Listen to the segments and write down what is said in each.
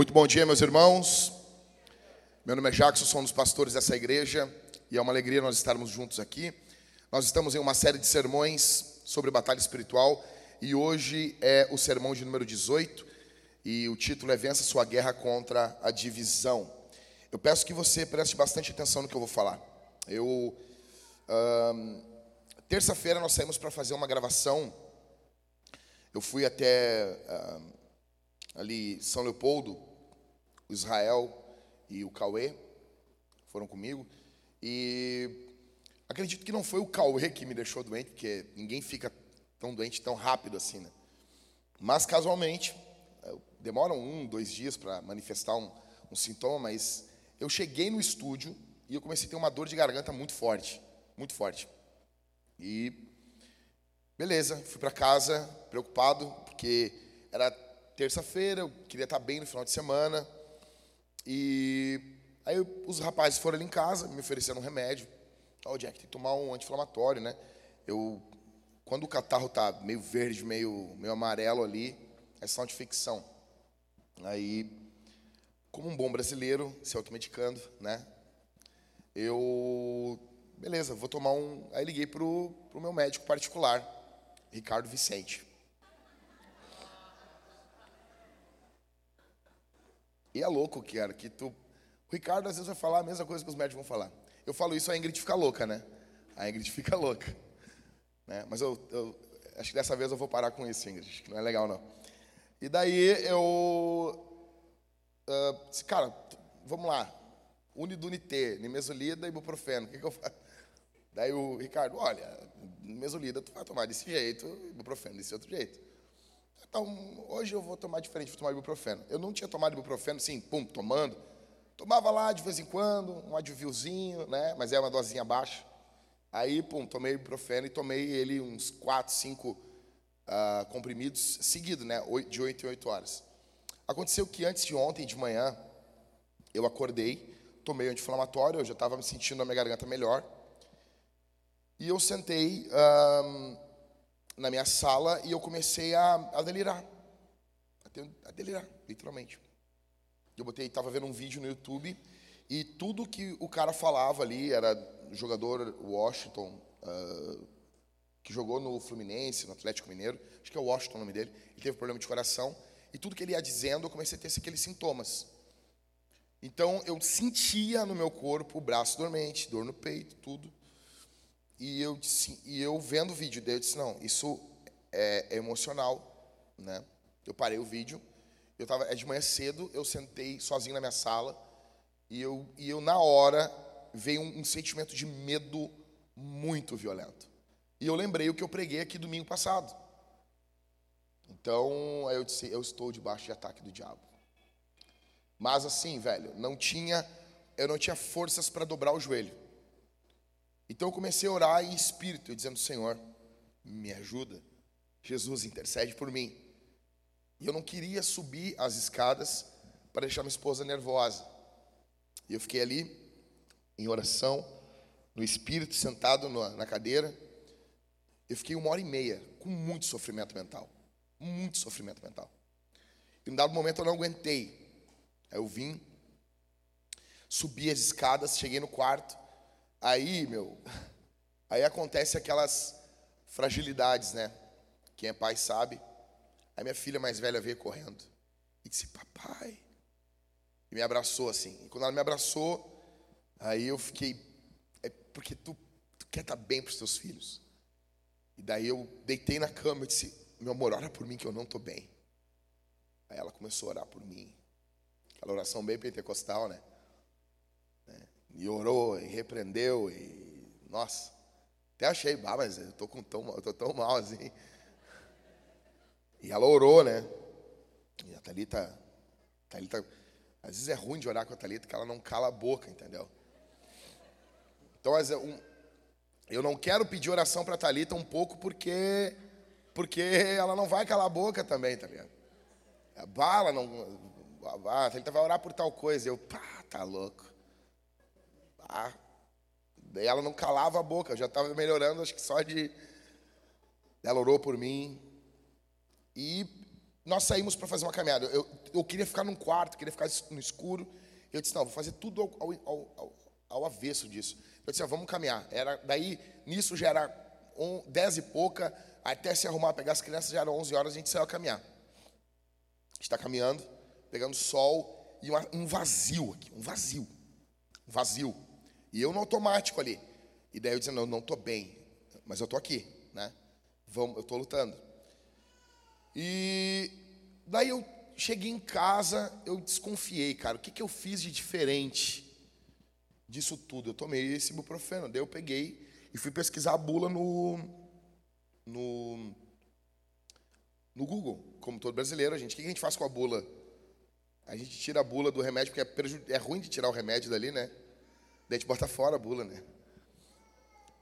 Muito bom dia, meus irmãos. Meu nome é Jackson, sou um dos pastores dessa igreja e é uma alegria nós estarmos juntos aqui. Nós estamos em uma série de sermões sobre batalha espiritual e hoje é o sermão de número 18 e o título é Vença sua guerra contra a divisão. Eu peço que você preste bastante atenção no que eu vou falar. Eu terça-feira nós saímos para fazer uma gravação. Eu fui até ali São Leopoldo, Israel e o Cauê foram comigo. E acredito que não foi o Cauê que me deixou doente, porque ninguém fica tão doente tão rápido assim, né? Mas casualmente, demoram um, dois dias para manifestar um, um sintoma, mas eu cheguei no estúdio e eu comecei a ter uma dor de garganta muito forte, muito forte. E beleza, fui para casa preocupado, porque era terça-feira, eu queria estar bem no final de semana. E aí os rapazes foram ali em casa, me ofereceram um remédio. Ó, oh, Jack, tem que tomar um anti-inflamatório, né? Eu, quando o catarro tá meio verde, meio, meio amarelo ali, é sinal de infecção. Aí, como um bom brasileiro, se automedicando, né? Eu, beleza, vou tomar um. Aí liguei pro, pro meu médico particular, Ricardo Vicente. E é louco, cara, que tu. O Ricardo às vezes vai falar a mesma coisa que os médicos vão falar. Eu falo isso, a Ingrid fica louca, né? A Ingrid fica louca. Né? Mas eu, eu acho que dessa vez eu vou parar com isso, Ingrid. Acho que não é legal, não. E daí eu. Uh, disse, cara, vamos lá. Unidunité, nimesulida e ibuprofeno. O que, que eu faço? Daí o Ricardo, olha, nimesulida tu vai tomar desse jeito, ibuprofeno desse outro jeito. Então, hoje eu vou tomar diferente, vou tomar ibuprofeno. Eu não tinha tomado ibuprofeno, assim, pum, tomando. Tomava lá de vez em quando, um advilzinho, né? Mas é uma dosinha baixa. Aí, pum, tomei ibuprofeno e tomei ele uns 4, 5 uh, comprimidos seguidos, né? De 8 em 8 horas. Aconteceu que antes de ontem, de manhã, eu acordei, tomei anti-inflamatório, eu já estava me sentindo a minha garganta melhor. E eu sentei. Uh, na minha sala e eu comecei a, a delirar. A, a, delirar, literalmente. Eu botei, estava vendo um vídeo no YouTube e tudo que o cara falava ali era jogador Washington, uh, que jogou no Fluminense, no Atlético Mineiro, acho que é Washington o nome dele, ele teve problema de coração, e tudo que ele ia dizendo, eu comecei a ter aqueles sintomas. Então, eu sentia no meu corpo o braço dormente, dor no peito, tudo. E eu, disse, e eu vendo o vídeo dele, eu disse, não, isso é, é emocional, né? Eu parei o vídeo, eu tava, é de manhã cedo, eu sentei sozinho na minha sala, e eu, e eu na hora, veio um, um sentimento de medo muito violento. E eu lembrei o que eu preguei aqui domingo passado. Então, aí eu disse, eu estou debaixo de ataque do diabo. Mas assim, velho, não tinha, eu não tinha forças para dobrar o joelho. Então eu comecei a orar em espírito, dizendo: Senhor, me ajuda. Jesus intercede por mim. E eu não queria subir as escadas para deixar minha esposa nervosa. E eu fiquei ali, em oração, no espírito, sentado na cadeira. Eu fiquei uma hora e meia, com muito sofrimento mental. Muito sofrimento mental. E em dado momento eu não aguentei. Aí eu vim, subi as escadas, cheguei no quarto. Aí, meu, aí acontece aquelas fragilidades, né? Quem é pai sabe. Aí minha filha mais velha veio correndo e disse: Papai. E me abraçou assim. E quando ela me abraçou, aí eu fiquei. É porque tu, tu quer estar bem para os teus filhos. E daí eu deitei na cama e disse: Meu amor, ora por mim que eu não estou bem. Aí ela começou a orar por mim. Aquela oração bem pentecostal, né? E orou, e repreendeu, e. Nossa, até achei, ah, mas eu tô, com tão, eu tô tão mal assim. E ela orou, né? E a Thalita, Thalita, às vezes é ruim de orar com a Thalita, que ela não cala a boca, entendeu? Então, eu não quero pedir oração para a Thalita um pouco porque, porque ela não vai calar a boca também, tá ligado? A bala não. A Thalita vai orar por tal coisa. Eu, pá, tá louco. Ah, daí ela não calava a boca, já estava melhorando, acho que só de. Ela orou por mim. E nós saímos para fazer uma caminhada. Eu, eu queria ficar num quarto, queria ficar no escuro. Eu disse, não, vou fazer tudo ao, ao, ao, ao avesso disso. Eu disse, ah, vamos caminhar. Era, daí, nisso já era um, dez e pouca, até se arrumar, pegar as crianças, já eram 11 horas, a gente saiu a caminhar. está caminhando, pegando sol e uma, um vazio aqui, um vazio, um vazio. E eu no automático ali. E daí eu dizendo, não, estou bem, mas eu estou aqui, né? Vamos, eu estou lutando. E daí eu cheguei em casa, eu desconfiei, cara, o que, que eu fiz de diferente disso tudo? Eu tomei esse ibuprofeno, daí eu peguei e fui pesquisar a bula no, no, no Google, como todo brasileiro. A gente, o que a gente faz com a bula? A gente tira a bula do remédio, porque é, é ruim de tirar o remédio dali, né? Daí a gente bota fora a bula, né?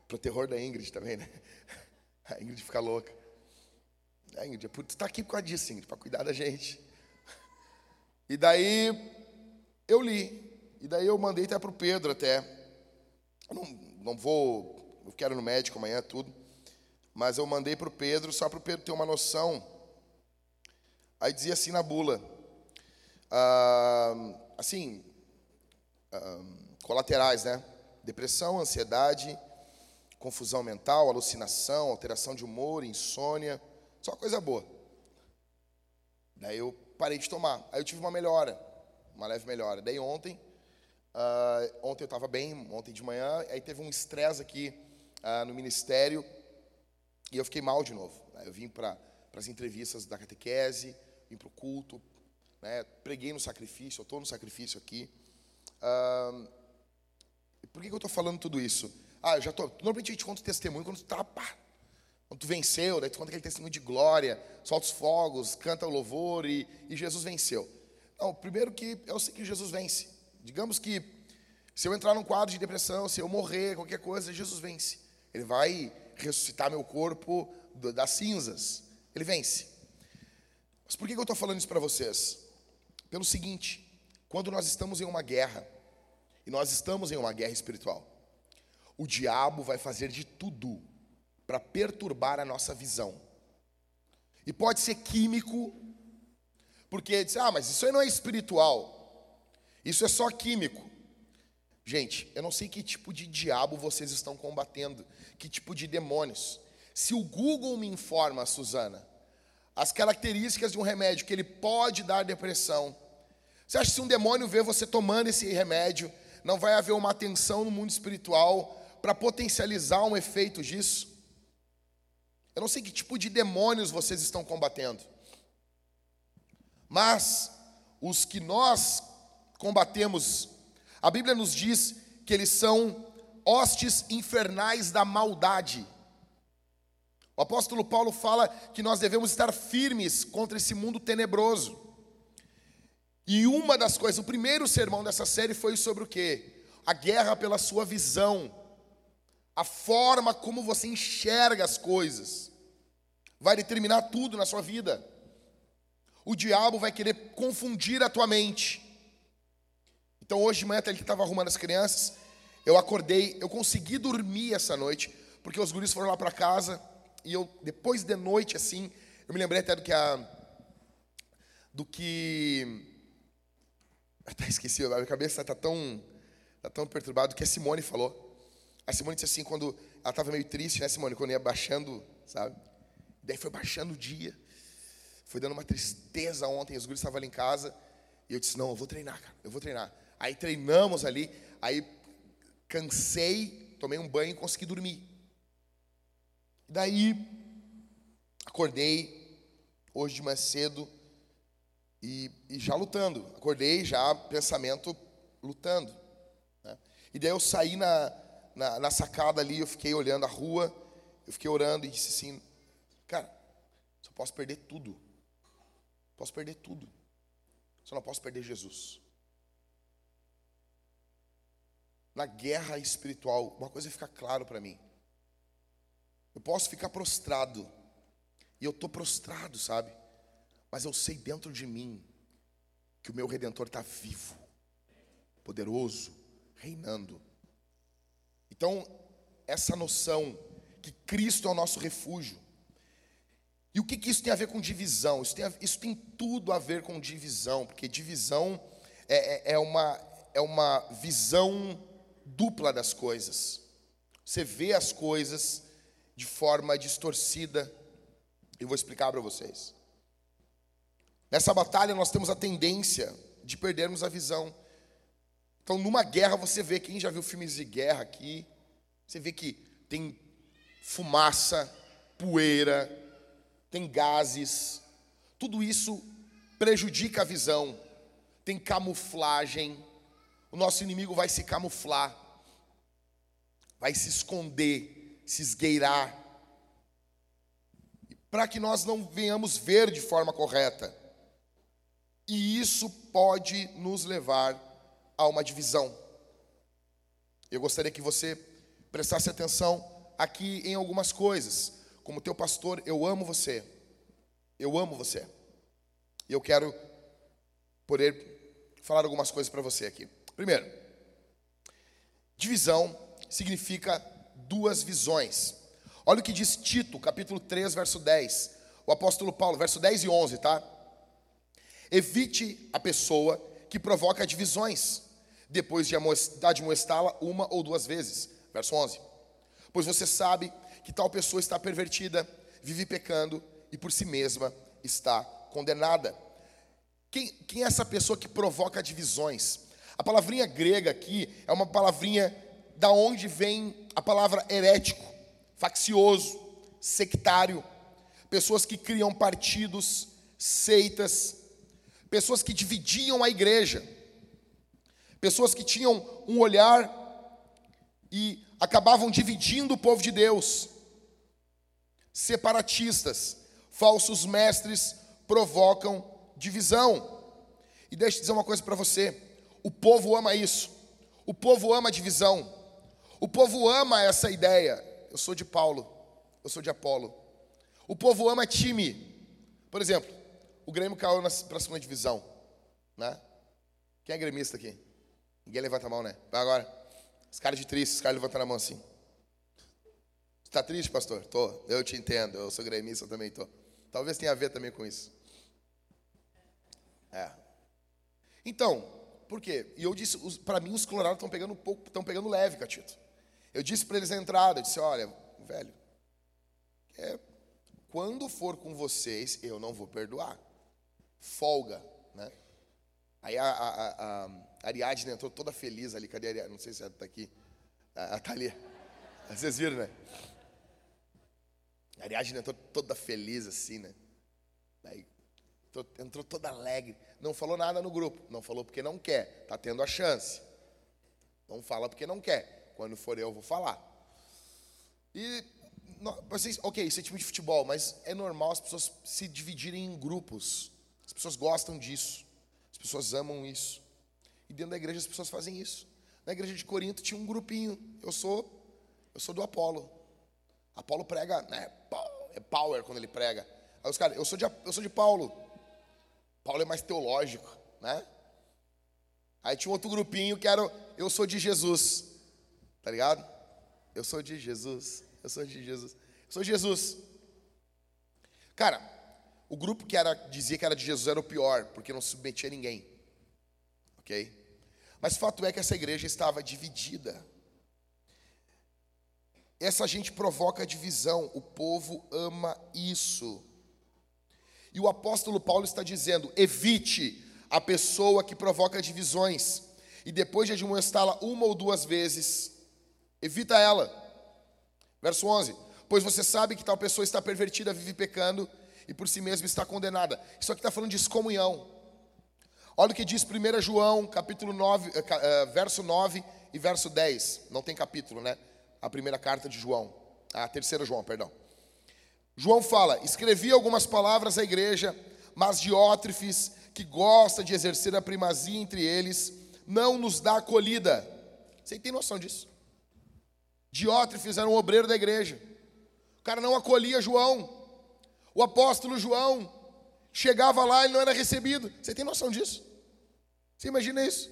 Pro terror da Ingrid também, né? A Ingrid fica louca. A Ingrid, tu tá aqui por causa disso, Ingrid, para cuidar da gente. E daí eu li. E daí eu mandei até pro Pedro até. Eu não, não vou eu quero no médico amanhã, tudo. Mas eu mandei para o Pedro, só para o Pedro ter uma noção. Aí dizia assim na bula, ah, assim, ah, colaterais, né? Depressão, ansiedade, confusão mental, alucinação, alteração de humor, insônia, só coisa boa. Daí eu parei de tomar. Aí eu tive uma melhora, uma leve melhora. Daí ontem, uh, ontem eu estava bem, ontem de manhã, aí teve um estresse aqui ah, no ministério e eu fiquei mal de novo. Né? Eu vim para as entrevistas da catequese, vim para o culto, né? preguei no sacrifício, eu estou no sacrifício aqui. Ah, por que, que eu estou falando tudo isso? Ah, eu já tô. Normalmente a gente conta o testemunho quando tu tá, pá, quando tu venceu, daí tu conta aquele testemunho de glória, solta os fogos, canta o louvor e, e Jesus venceu. Não, primeiro que eu sei que Jesus vence. Digamos que se eu entrar num quadro de depressão, se eu morrer, qualquer coisa, Jesus vence. Ele vai ressuscitar meu corpo das cinzas. Ele vence. Mas por que eu estou falando isso para vocês? Pelo seguinte: quando nós estamos em uma guerra, e nós estamos em uma guerra espiritual, o diabo vai fazer de tudo para perturbar a nossa visão. E pode ser químico, porque diz, ah, mas isso aí não é espiritual, isso é só químico. Gente, eu não sei que tipo de diabo vocês estão combatendo, que tipo de demônios. Se o Google me informa, Suzana, as características de um remédio que ele pode dar depressão, você acha que se um demônio vê você tomando esse remédio, não vai haver uma atenção no mundo espiritual para potencializar um efeito disso? Eu não sei que tipo de demônios vocês estão combatendo. Mas os que nós combatemos a Bíblia nos diz que eles são hostes infernais da maldade. O apóstolo Paulo fala que nós devemos estar firmes contra esse mundo tenebroso. E uma das coisas, o primeiro sermão dessa série foi sobre o quê? A guerra pela sua visão, a forma como você enxerga as coisas, vai determinar tudo na sua vida. O diabo vai querer confundir a tua mente. Então hoje de manhã, até ele estava arrumando as crianças, eu acordei, eu consegui dormir essa noite, porque os guris foram lá para casa, e eu, depois de noite, assim, eu me lembrei até do que a. Do que. Até esqueci, a minha cabeça está tão, tá tão perturbada, que a Simone falou. A Simone disse assim, quando ela estava meio triste, né, Simone, quando ia baixando, sabe? Daí foi baixando o dia. Foi dando uma tristeza ontem, os guris estavam ali em casa. E eu disse, não, eu vou treinar, cara, eu vou treinar. Aí treinamos ali, aí cansei, tomei um banho e consegui dormir. Daí acordei hoje de manhã cedo e, e já lutando. Acordei já pensamento lutando. Né? E daí eu saí na, na, na sacada ali, eu fiquei olhando a rua, eu fiquei orando e disse assim, cara, só posso perder tudo. Posso perder tudo. Só não posso perder Jesus. na guerra espiritual, uma coisa fica claro para mim. Eu posso ficar prostrado, e eu estou prostrado, sabe? Mas eu sei dentro de mim que o meu redentor está vivo, poderoso, reinando. Então, essa noção que Cristo é o nosso refúgio. E o que, que isso tem a ver com divisão? Isso tem, a, isso tem tudo a ver com divisão, porque divisão é, é, é uma, é uma visão dupla das coisas. Você vê as coisas de forma distorcida. Eu vou explicar para vocês. Nessa batalha nós temos a tendência de perdermos a visão. Então, numa guerra, você vê, quem já viu filmes de guerra aqui, você vê que tem fumaça, poeira, tem gases, tudo isso prejudica a visão, tem camuflagem, o nosso inimigo vai se camuflar, vai se esconder, se esgueirar, para que nós não venhamos ver de forma correta. E isso pode nos levar a uma divisão. Eu gostaria que você prestasse atenção aqui em algumas coisas. Como teu pastor, eu amo você. Eu amo você. E eu quero poder falar algumas coisas para você aqui. Primeiro, divisão significa duas visões. Olha o que diz Tito, capítulo 3, verso 10. O apóstolo Paulo, verso 10 e 11, tá? Evite a pessoa que provoca divisões, depois de admoestá-la uma ou duas vezes. Verso 11. Pois você sabe que tal pessoa está pervertida, vive pecando e por si mesma está condenada. Quem, quem é essa pessoa que provoca divisões? A palavrinha grega aqui é uma palavrinha da onde vem a palavra herético, faccioso, sectário, pessoas que criam partidos, seitas, pessoas que dividiam a igreja, pessoas que tinham um olhar e acabavam dividindo o povo de Deus. Separatistas, falsos mestres provocam divisão. E deixa eu dizer uma coisa para você: o povo ama isso, o povo ama divisão, o povo ama essa ideia. Eu sou de Paulo, eu sou de Apolo. O povo ama time. Por exemplo, o Grêmio caiu para a segunda divisão. Né? Quem é gremista aqui? Ninguém levanta a mão, né? Vai agora. Os caras de triste, os caras levantando a mão assim. Está triste, pastor? Tô. Eu te entendo. Eu sou gremista, eu também tô. Talvez tenha a ver também com isso. É. Então, por quê? E eu disse, para mim os colorados estão pegando um pouco, estão pegando leve, Catito. Eu disse para eles na entrada, eu disse, olha, velho, é, quando for com vocês, eu não vou perdoar folga, né? Aí a, a, a, Ariadne entrou toda feliz ali, cadê a Ariadne? Não sei se ela está aqui. A, a Thalia. Vocês viram, né? A Ariadne entrou toda feliz assim, né? Aí, entrou toda alegre. Não falou nada no grupo. Não falou porque não quer. Está tendo a chance. Não fala porque não quer. Quando for eu, vou falar. E vocês, ok, isso é time de futebol, mas é normal as pessoas se dividirem em grupos. As pessoas gostam disso. As pessoas amam isso. E dentro da igreja as pessoas fazem isso. Na igreja de Corinto tinha um grupinho. Eu sou, eu sou do Apolo. Apolo prega, né? É power quando ele prega. Aí os caras, eu sou de, eu sou de Paulo. Paulo é mais teológico, né? Aí tinha um outro grupinho que era, eu sou de Jesus. Tá ligado? Eu sou de Jesus. Eu sou de Jesus. Eu sou de Jesus. Cara, o grupo que era, dizia que era de Jesus era o pior, porque não submetia a ninguém. Ok? Mas fato é que essa igreja estava dividida. Essa gente provoca divisão, o povo ama isso. E o apóstolo Paulo está dizendo: evite a pessoa que provoca divisões, e depois de admoestá-la uma ou duas vezes, evita ela. Verso 11: Pois você sabe que tal pessoa está pervertida, vive pecando e por si mesma está condenada. Isso aqui está falando de excomunhão. Olha o que diz 1 João, capítulo 9, eh, eh, verso 9 e verso 10. Não tem capítulo, né? A primeira carta de João. A terceira João, perdão. João fala: Escrevi algumas palavras à igreja, mas Diótrefes, que gosta de exercer a primazia entre eles, não nos dá acolhida. Você tem noção disso? Diótrefes era um obreiro da igreja. O cara não acolhia João. O apóstolo João chegava lá e não era recebido. Você tem noção disso? Você imagina isso?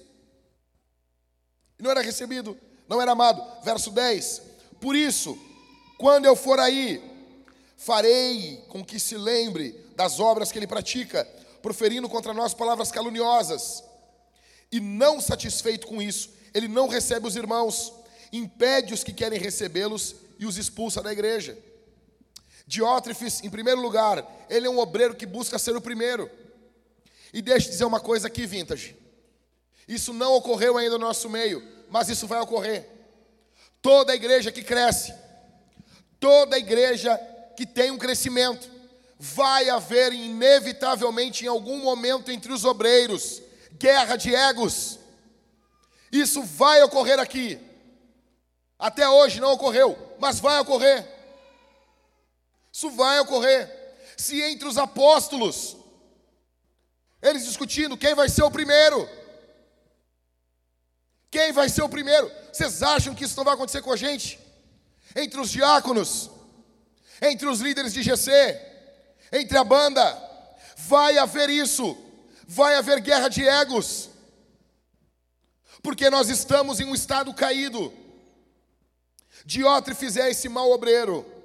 Não era recebido, não era amado. Verso 10: Por isso, quando eu for aí, farei com que se lembre das obras que ele pratica, proferindo contra nós palavras caluniosas. E não satisfeito com isso, ele não recebe os irmãos, impede os que querem recebê-los e os expulsa da igreja. Diótrefes, em primeiro lugar, ele é um obreiro que busca ser o primeiro. E deixa eu dizer uma coisa aqui, vintage. Isso não ocorreu ainda no nosso meio, mas isso vai ocorrer. Toda igreja que cresce, toda igreja que tem um crescimento, vai haver inevitavelmente em algum momento entre os obreiros guerra de egos. Isso vai ocorrer aqui. Até hoje não ocorreu, mas vai ocorrer. Isso vai ocorrer. Se entre os apóstolos, eles discutindo quem vai ser o primeiro, quem vai ser o primeiro? Vocês acham que isso não vai acontecer com a gente? Entre os diáconos, entre os líderes de GC, entre a banda, vai haver isso, vai haver guerra de egos, porque nós estamos em um estado caído. Diótrefes é esse mau obreiro,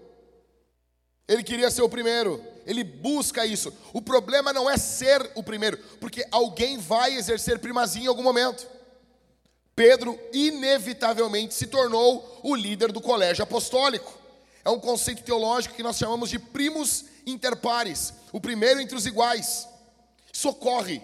ele queria ser o primeiro, ele busca isso. O problema não é ser o primeiro, porque alguém vai exercer primazia em algum momento. Pedro, inevitavelmente, se tornou o líder do colégio apostólico. É um conceito teológico que nós chamamos de primos inter pares, o primeiro entre os iguais. Socorre.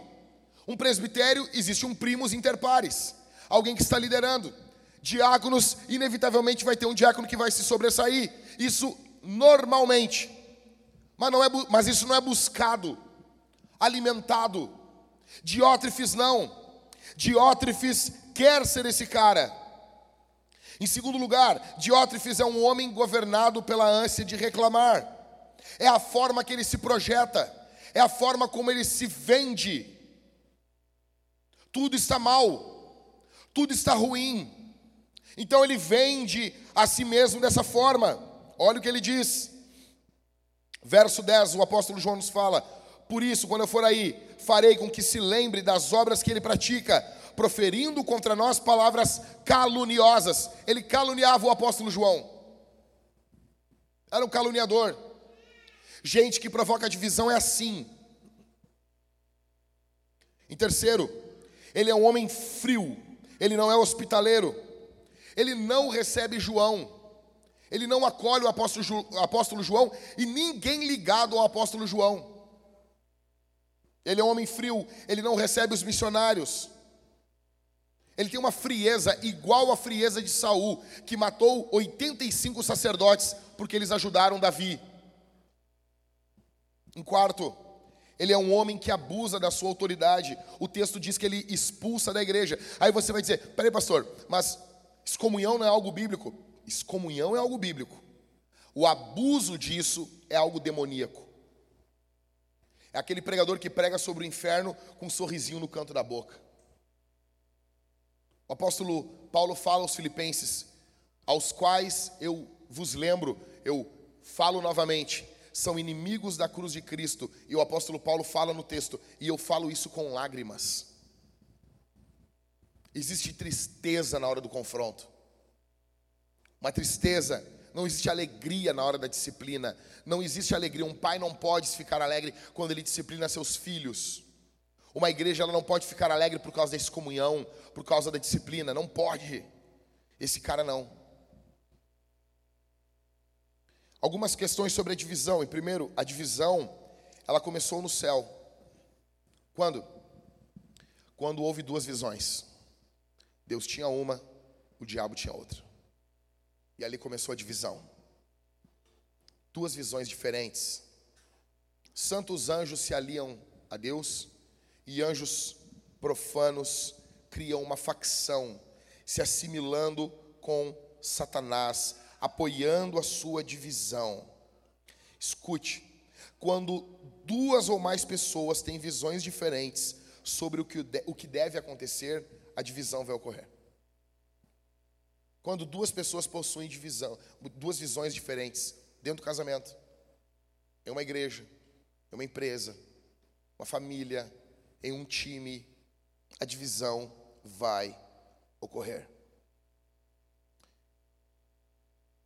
Um presbitério existe um primos inter pares, alguém que está liderando. Diáconos, inevitavelmente vai ter um diácono que vai se sobressair. Isso normalmente. Mas, não é, mas isso não é buscado, alimentado. Diótrefes não. Diótrefes quer ser esse cara. Em segundo lugar, Diótrefes é um homem governado pela ânsia de reclamar. É a forma que ele se projeta, é a forma como ele se vende. Tudo está mal, tudo está ruim. Então ele vende a si mesmo dessa forma. Olha o que ele diz. Verso 10, o apóstolo João nos fala: Por isso, quando eu for aí, farei com que se lembre das obras que ele pratica, proferindo contra nós palavras caluniosas. Ele caluniava o apóstolo João. Era um caluniador. Gente que provoca divisão é assim. Em terceiro, ele é um homem frio, ele não é hospitaleiro, ele não recebe João, ele não acolhe o apóstolo, João e ninguém ligado ao apóstolo João. Ele é um homem frio, ele não recebe os missionários. Ele tem uma frieza igual à frieza de Saul, que matou 85 sacerdotes porque eles ajudaram Davi. Em quarto, ele é um homem que abusa da sua autoridade. O texto diz que ele expulsa da igreja. Aí você vai dizer: peraí, pastor, mas excomunhão não é algo bíblico? Excomunhão é algo bíblico. O abuso disso é algo demoníaco. É aquele pregador que prega sobre o inferno com um sorrisinho no canto da boca. O apóstolo Paulo fala aos filipenses, aos quais eu vos lembro, eu falo novamente, são inimigos da cruz de Cristo. E o apóstolo Paulo fala no texto, e eu falo isso com lágrimas. Existe tristeza na hora do confronto. Uma tristeza, não existe alegria na hora da disciplina. Não existe alegria. Um pai não pode ficar alegre quando ele disciplina seus filhos. Uma igreja ela não pode ficar alegre por causa da excomunhão, por causa da disciplina. Não pode. Esse cara não. Algumas questões sobre a divisão. E primeiro, a divisão, ela começou no céu. Quando? Quando houve duas visões. Deus tinha uma, o diabo tinha outra. E ali começou a divisão. Duas visões diferentes. Santos anjos se aliam a Deus e anjos profanos criam uma facção, se assimilando com Satanás, apoiando a sua divisão. Escute, quando duas ou mais pessoas têm visões diferentes sobre o que, o que deve acontecer, a divisão vai ocorrer. Quando duas pessoas possuem divisão, duas visões diferentes dentro do casamento, em uma igreja, em uma empresa, uma família, em um time, a divisão vai ocorrer.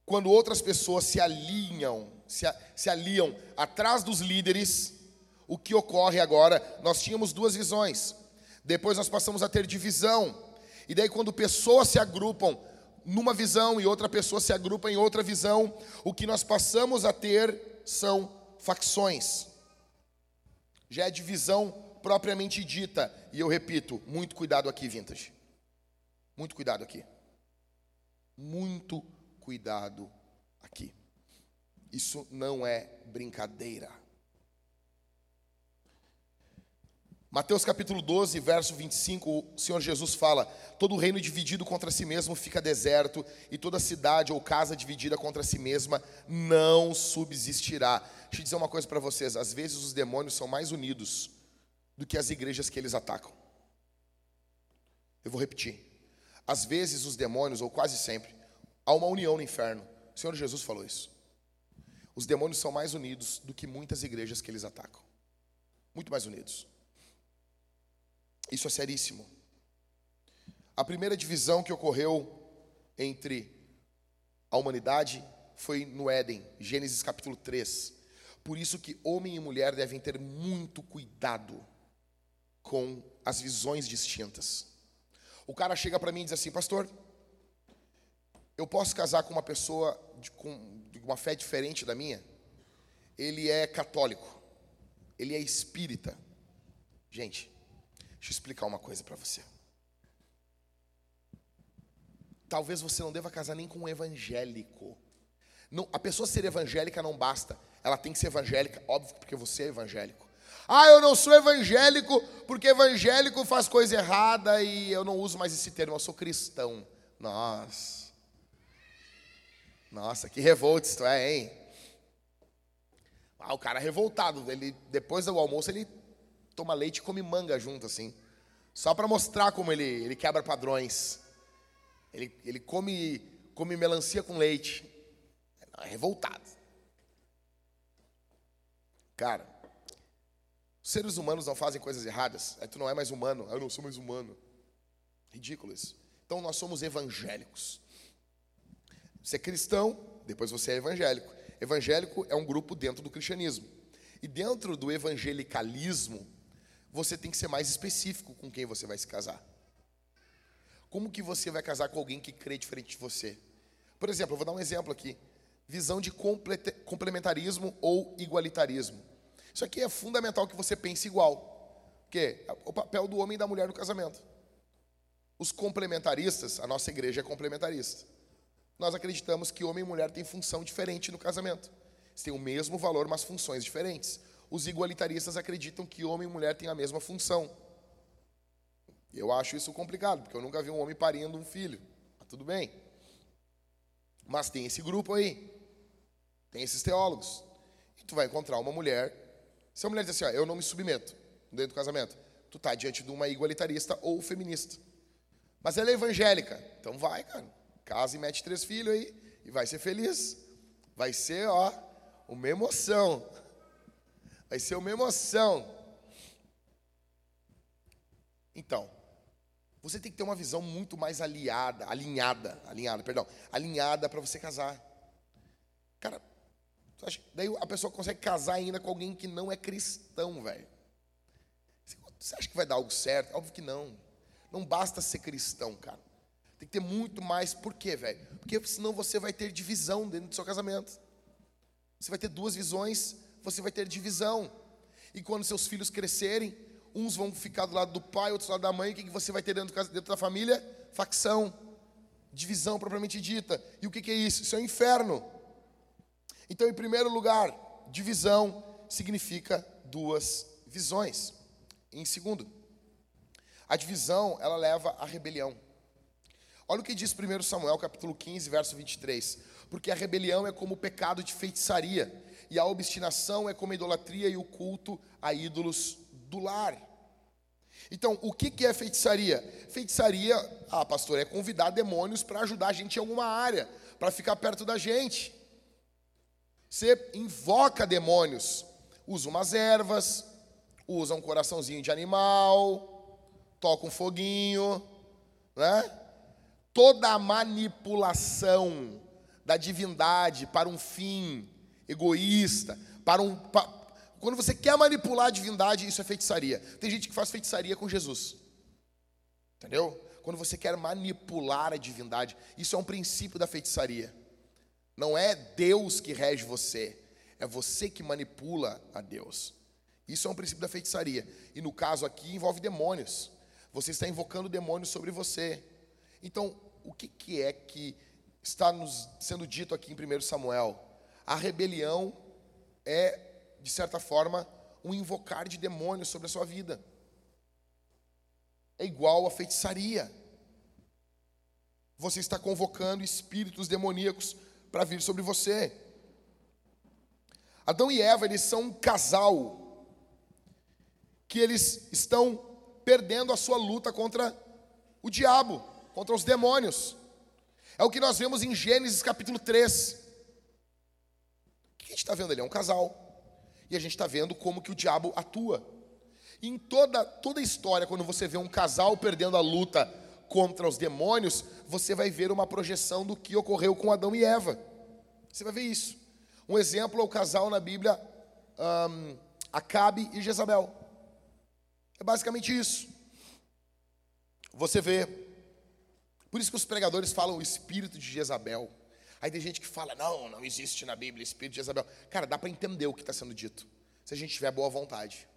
quando outras pessoas se alinham, se, se aliam atrás dos líderes, o que ocorre agora? Nós tínhamos duas visões. Depois nós passamos a ter divisão. E daí quando pessoas se agrupam numa visão e outra pessoa se agrupa em outra visão, o que nós passamos a ter são facções. Já é divisão propriamente dita. E eu repito, muito cuidado aqui, vintage. Muito cuidado aqui. Muito cuidado aqui. Isso não é brincadeira. Mateus capítulo 12, verso 25, o Senhor Jesus fala: Todo reino dividido contra si mesmo fica deserto, e toda cidade ou casa dividida contra si mesma não subsistirá. Deixa eu dizer uma coisa para vocês: às vezes os demônios são mais unidos do que as igrejas que eles atacam. Eu vou repetir. Às vezes os demônios, ou quase sempre, há uma união no inferno. O Senhor Jesus falou isso. Os demônios são mais unidos do que muitas igrejas que eles atacam. Muito mais unidos. Isso é seríssimo. A primeira divisão que ocorreu entre a humanidade foi no Éden, Gênesis capítulo 3. Por isso que homem e mulher devem ter muito cuidado com as visões distintas. O cara chega para mim e diz assim, pastor, eu posso casar com uma pessoa de, com, de uma fé diferente da minha? Ele é católico, ele é espírita. Gente, Deixa eu explicar uma coisa para você. Talvez você não deva casar nem com um evangélico. Não, a pessoa ser evangélica não basta. Ela tem que ser evangélica, óbvio, porque você é evangélico. Ah, eu não sou evangélico porque evangélico faz coisa errada e eu não uso mais esse termo, eu sou cristão. Nossa. Nossa, que revolto isso é, hein? Ah, o cara é revoltado. Ele, depois do almoço, ele toma leite e come manga junto, assim. Só para mostrar como ele, ele quebra padrões. Ele, ele come, come melancia com leite. É revoltado. Cara, os seres humanos não fazem coisas erradas. Aí tu não é mais humano. Eu não sou mais humano. Ridículo isso. Então nós somos evangélicos. Você é cristão, depois você é evangélico. Evangélico é um grupo dentro do cristianismo. E dentro do evangelicalismo, você tem que ser mais específico com quem você vai se casar. Como que você vai casar com alguém que crê diferente de você? Por exemplo, eu vou dar um exemplo aqui. Visão de complementarismo ou igualitarismo. Isso aqui é fundamental que você pense igual. Que é o papel do homem e da mulher no casamento. Os complementaristas, a nossa igreja é complementarista. Nós acreditamos que homem e mulher têm função diferente no casamento. Eles têm o mesmo valor, mas funções diferentes. Os igualitaristas acreditam que homem e mulher têm a mesma função. Eu acho isso complicado, porque eu nunca vi um homem parindo um filho. Mas tudo bem. Mas tem esse grupo aí. Tem esses teólogos. E tu vai encontrar uma mulher. Se a mulher diz assim, ó, eu não me submeto dentro do casamento, tu tá diante de uma igualitarista ou feminista. Mas ela é evangélica. Então vai, cara. Casa e mete três filhos aí e vai ser feliz. Vai ser, ó, uma emoção. Vai ser uma emoção. Então, você tem que ter uma visão muito mais aliada, alinhada, alinhada, perdão, alinhada para você casar. Cara, daí a pessoa consegue casar ainda com alguém que não é cristão, velho. Você acha que vai dar algo certo? Óbvio que não. Não basta ser cristão, cara. Tem que ter muito mais. Por quê, velho? Porque senão você vai ter divisão dentro do seu casamento. Você vai ter duas visões você vai ter divisão. E quando seus filhos crescerem, uns vão ficar do lado do pai, outros do lado da mãe, o que você vai ter dentro, dentro da família? Facção, divisão propriamente dita. E o que é isso? Isso é o um inferno. Então, em primeiro lugar, divisão significa duas visões. Em segundo, a divisão, ela leva à rebelião. Olha o que diz 1 Samuel, capítulo 15, verso 23. Porque a rebelião é como o pecado de feitiçaria e a obstinação é como a idolatria e o culto a ídolos do lar. Então, o que é feitiçaria? Feitiçaria, ah, pastor, é convidar demônios para ajudar a gente em alguma área, para ficar perto da gente. Você invoca demônios, usa umas ervas, usa um coraçãozinho de animal, toca um foguinho, né? Toda a manipulação da divindade para um fim egoísta, para um. Quando você quer manipular a divindade, isso é feitiçaria. Tem gente que faz feitiçaria com Jesus. Entendeu? Quando você quer manipular a divindade, isso é um princípio da feitiçaria. Não é Deus que rege você, é você que manipula a Deus. Isso é um princípio da feitiçaria. E no caso aqui envolve demônios. Você está invocando demônios sobre você. Então, o que, que é que está nos sendo dito aqui em 1 Samuel? A rebelião é, de certa forma, um invocar de demônios sobre a sua vida. É igual a feitiçaria. Você está convocando espíritos demoníacos para vir sobre você. Adão e Eva, eles são um casal que eles estão perdendo a sua luta contra o diabo, contra os demônios. É o que nós vemos em Gênesis capítulo 3. Que a gente está vendo ali? É um casal. E a gente está vendo como que o diabo atua. E em toda, toda a história, quando você vê um casal perdendo a luta contra os demônios, você vai ver uma projeção do que ocorreu com Adão e Eva. Você vai ver isso. Um exemplo é o casal na Bíblia, um, Acabe e Jezabel. É basicamente isso. Você vê. Por isso que os pregadores falam o espírito de Jezabel. Aí tem gente que fala, não, não existe na Bíblia espírito de Jezabel. Cara, dá para entender o que está sendo dito, se a gente tiver boa vontade.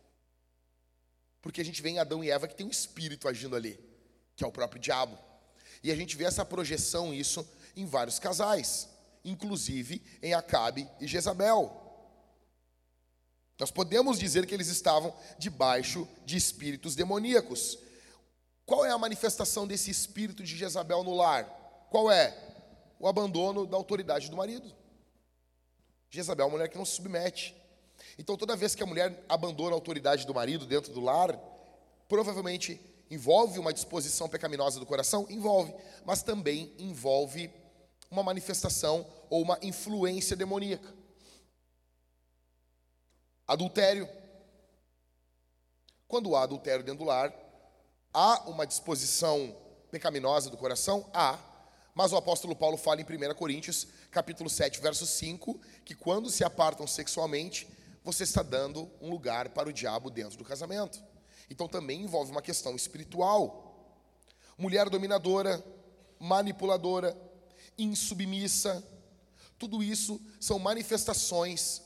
Porque a gente vê em Adão e Eva que tem um espírito agindo ali, que é o próprio diabo. E a gente vê essa projeção, isso, em vários casais, inclusive em Acabe e Jezabel. Nós podemos dizer que eles estavam debaixo de espíritos demoníacos. Qual é a manifestação desse espírito de Jezabel no lar? Qual é? O abandono da autoridade do marido. Jezabel é uma mulher que não se submete. Então, toda vez que a mulher abandona a autoridade do marido dentro do lar, provavelmente envolve uma disposição pecaminosa do coração? Envolve, mas também envolve uma manifestação ou uma influência demoníaca. Adultério. Quando há adultério dentro do lar, há uma disposição pecaminosa do coração? Há. Mas o apóstolo Paulo fala em 1 Coríntios, capítulo 7, verso 5, que quando se apartam sexualmente, você está dando um lugar para o diabo dentro do casamento. Então também envolve uma questão espiritual. Mulher dominadora, manipuladora, insubmissa, tudo isso são manifestações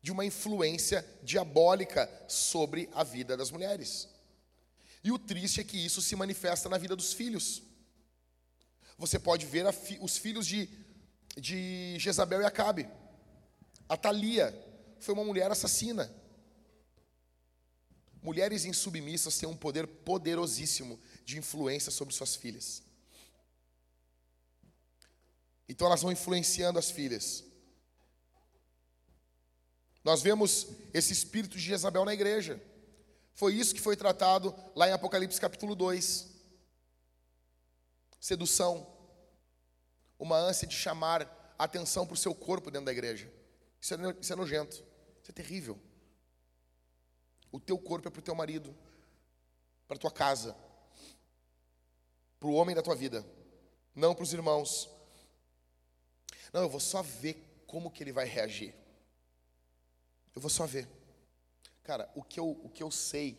de uma influência diabólica sobre a vida das mulheres. E o triste é que isso se manifesta na vida dos filhos. Você pode ver fi, os filhos de, de Jezabel e Acabe. A Thalia foi uma mulher assassina. Mulheres insubmissas têm um poder poderosíssimo de influência sobre suas filhas. Então elas vão influenciando as filhas. Nós vemos esse espírito de Jezabel na igreja. Foi isso que foi tratado lá em Apocalipse capítulo 2. Sedução. Uma ânsia de chamar atenção para o seu corpo dentro da igreja. Isso é, isso é nojento. Isso é terrível. O teu corpo é para o teu marido, para a tua casa, para o homem da tua vida, não para os irmãos. Não, eu vou só ver como que ele vai reagir. Eu vou só ver. Cara, o que eu, o que eu sei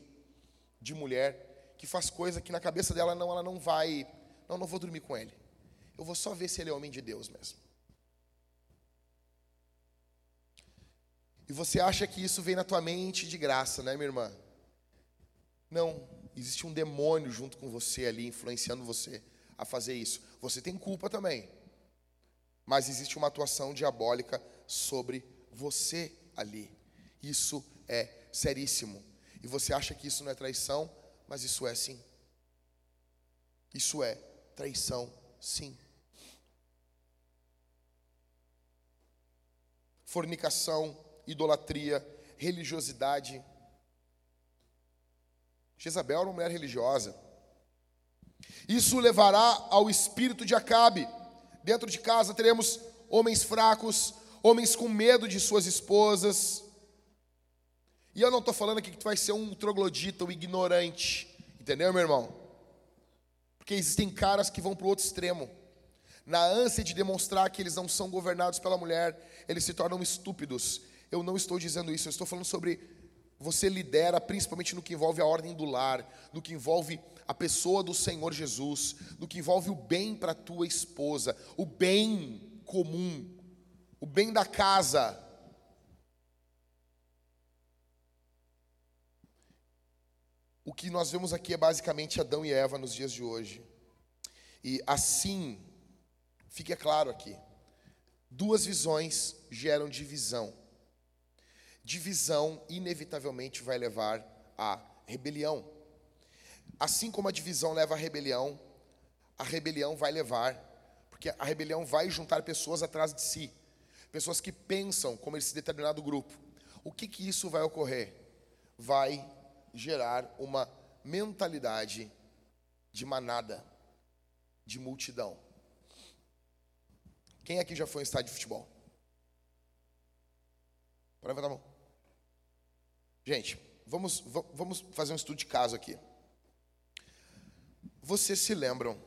de mulher que faz coisa que na cabeça dela não, ela não vai, não, não vou dormir com ele. Eu vou só ver se ele é homem de Deus mesmo. E você acha que isso vem na tua mente de graça, né, minha irmã? Não, existe um demônio junto com você ali, influenciando você a fazer isso. Você tem culpa também, mas existe uma atuação diabólica sobre você ali. Isso é seríssimo. E você acha que isso não é traição, mas isso é sim. Isso é traição, sim. Fornicação, idolatria, religiosidade. Jezabel era uma mulher religiosa. Isso levará ao espírito de Acabe. Dentro de casa teremos homens fracos, homens com medo de suas esposas, e eu não estou falando aqui que tu vai ser um troglodita, um ignorante. Entendeu, meu irmão? Porque existem caras que vão para o outro extremo. na ânsia de demonstrar que eles não são governados pela mulher, eles se tornam estúpidos. Eu não estou dizendo isso, eu estou falando sobre você lidera principalmente no que envolve a ordem do lar, no que envolve a pessoa do Senhor Jesus, no que envolve o bem para tua esposa, o bem comum, o bem da casa. O que nós vemos aqui é basicamente Adão e Eva nos dias de hoje. E assim, fique claro aqui: duas visões geram divisão. Divisão, inevitavelmente, vai levar à rebelião. Assim como a divisão leva à rebelião, a rebelião vai levar, porque a rebelião vai juntar pessoas atrás de si, pessoas que pensam como esse determinado grupo. O que que isso vai ocorrer? Vai gerar uma mentalidade de manada, de multidão. Quem aqui já foi em estádio de futebol? Para levantar a mão. Gente, vamos, vamos fazer um estudo de caso aqui. Vocês se lembram,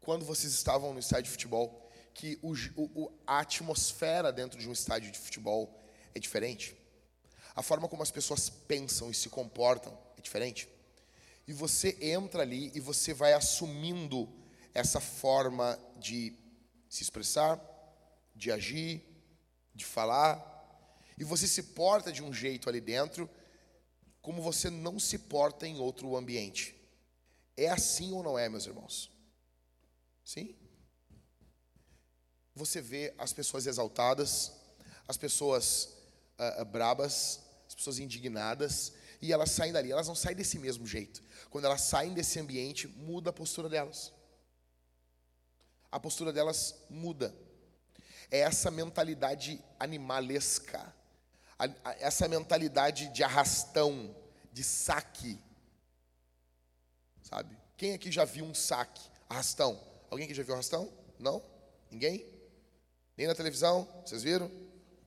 quando vocês estavam no estádio de futebol, que o, o, a atmosfera dentro de um estádio de futebol é diferente? A forma como as pessoas pensam e se comportam é diferente? E você entra ali e você vai assumindo essa forma de se expressar, de agir, de falar, e você se porta de um jeito ali dentro, como você não se porta em outro ambiente. É assim ou não é, meus irmãos? Sim? Você vê as pessoas exaltadas, as pessoas uh, brabas, as pessoas indignadas, e elas saem dali. Elas não saem desse mesmo jeito. Quando elas saem desse ambiente, muda a postura delas. A postura delas muda. É essa mentalidade animalesca essa mentalidade de arrastão, de saque. Sabe? Quem aqui já viu um saque? Arrastão. Alguém aqui já viu arrastão? Não? Ninguém? Nem na televisão? Vocês viram?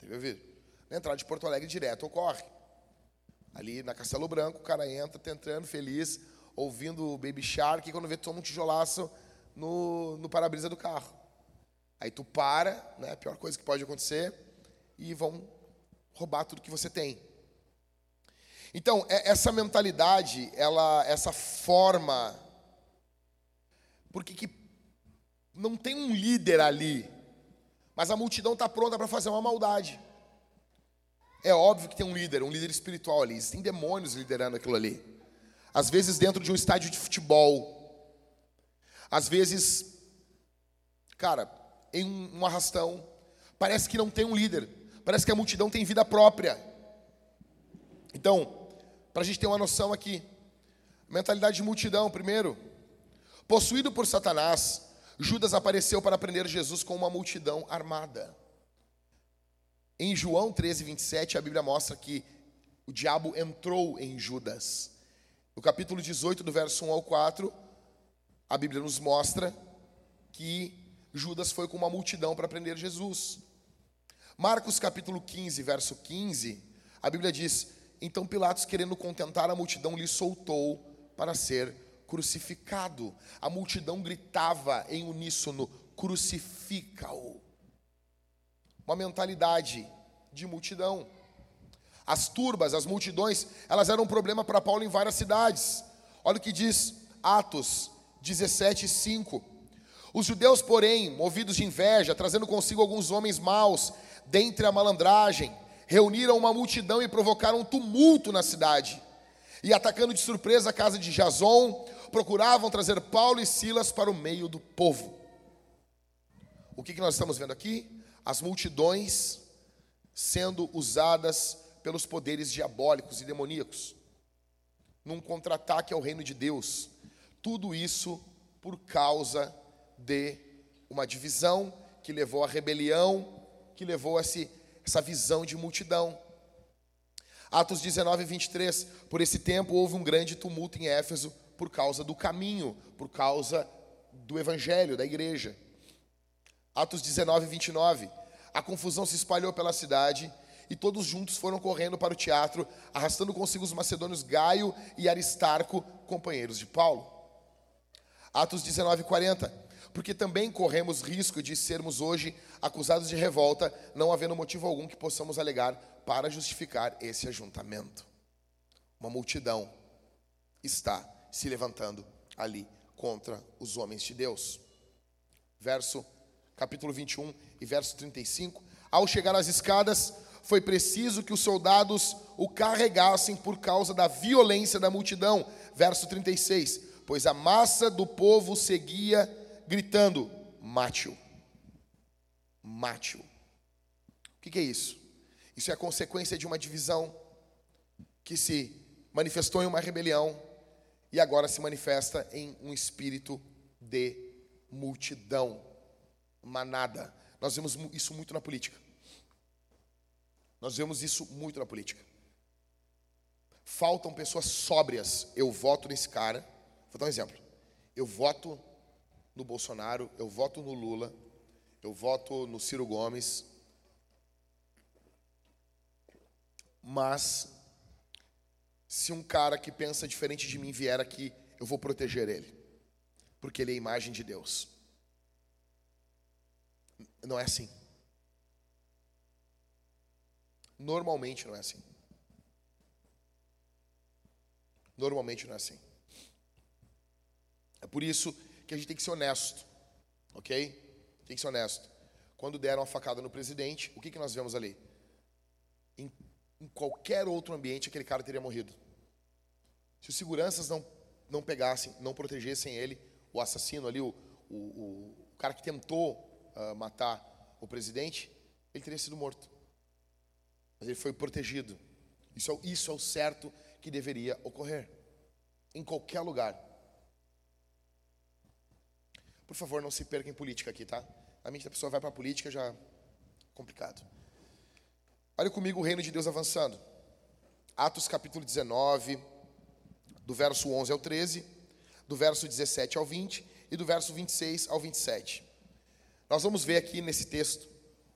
Teve ver. Na entrada de Porto Alegre direto ocorre. Ali na Castelo Branco, o cara entra, tentando, feliz, ouvindo o Baby Shark, e quando vê, toma um tijolaço no, no para-brisa do carro. Aí tu para, né? A pior coisa que pode acontecer, e vão roubar tudo que você tem. Então, é, essa mentalidade, ela, essa forma, porque que não tem um líder ali, mas a multidão está pronta para fazer uma maldade. É óbvio que tem um líder, um líder espiritual ali. Existem demônios liderando aquilo ali. Às vezes dentro de um estádio de futebol. Às vezes, cara, em um arrastão, parece que não tem um líder. Parece que a multidão tem vida própria. Então, para a gente ter uma noção aqui, mentalidade de multidão, primeiro, possuído por Satanás, Judas apareceu para prender Jesus com uma multidão armada. Em João 13, 27, a Bíblia mostra que o diabo entrou em Judas. No capítulo 18, do verso 1 ao 4, a Bíblia nos mostra que Judas foi com uma multidão para prender Jesus. Marcos capítulo 15, verso 15, a Bíblia diz: Então Pilatos, querendo contentar a multidão, lhe soltou para ser crucificado. A multidão gritava em uníssono: crucifica-o. Uma mentalidade de multidão. As turbas, as multidões, elas eram um problema para Paulo em várias cidades. Olha o que diz Atos 17, 5. Os judeus, porém, movidos de inveja, trazendo consigo alguns homens maus, dentre a malandragem, reuniram uma multidão e provocaram um tumulto na cidade. E atacando de surpresa a casa de Jason, procuravam trazer Paulo e Silas para o meio do povo. O que, que nós estamos vendo aqui? As multidões sendo usadas pelos poderes diabólicos e demoníacos, num contra-ataque ao reino de Deus. Tudo isso por causa de uma divisão que levou à rebelião que levou a esse, essa visão de multidão. Atos 19, 23. Por esse tempo houve um grande tumulto em Éfeso por causa do caminho, por causa do evangelho, da igreja. Atos 19, 29. A confusão se espalhou pela cidade e todos juntos foram correndo para o teatro, arrastando consigo os macedônios Gaio e Aristarco, companheiros de Paulo. Atos 19, 40. porque também corremos risco de sermos hoje acusados de revolta, não havendo motivo algum que possamos alegar para justificar esse ajuntamento. Uma multidão está se levantando ali contra os homens de Deus. Verso capítulo 21 e verso 35. Ao chegar às escadas, foi preciso que os soldados o carregassem por causa da violência da multidão. Verso 36. Pois a massa do povo seguia gritando: mate-o. Mate-o. O que, é isso? Isso é a consequência de uma divisão que se manifestou em uma rebelião e agora se manifesta em um espírito de multidão, manada. Nós vemos isso muito na política. Nós vemos isso muito na política. Faltam pessoas sóbrias. Eu voto nesse cara. Vou dar um exemplo. Eu voto no Bolsonaro, eu voto no Lula, eu voto no Ciro Gomes. Mas se um cara que pensa diferente de mim vier aqui, eu vou proteger ele, porque ele é a imagem de Deus. Não é assim. Normalmente não é assim. Normalmente não é assim. É por isso que a gente tem que ser honesto, ok? Tem que ser honesto. Quando deram a facada no presidente, o que, que nós vemos ali? Em em qualquer outro ambiente, aquele cara teria morrido. Se os seguranças não, não pegassem, não protegessem ele, o assassino ali, o, o, o cara que tentou uh, matar o presidente, ele teria sido morto. Mas ele foi protegido. Isso é, isso é o certo que deveria ocorrer. Em qualquer lugar. Por favor, não se perca em política aqui, tá? A mente da pessoa vai para a política já complicado. Olha comigo o reino de Deus avançando. Atos capítulo 19, do verso 11 ao 13, do verso 17 ao 20 e do verso 26 ao 27. Nós vamos ver aqui nesse texto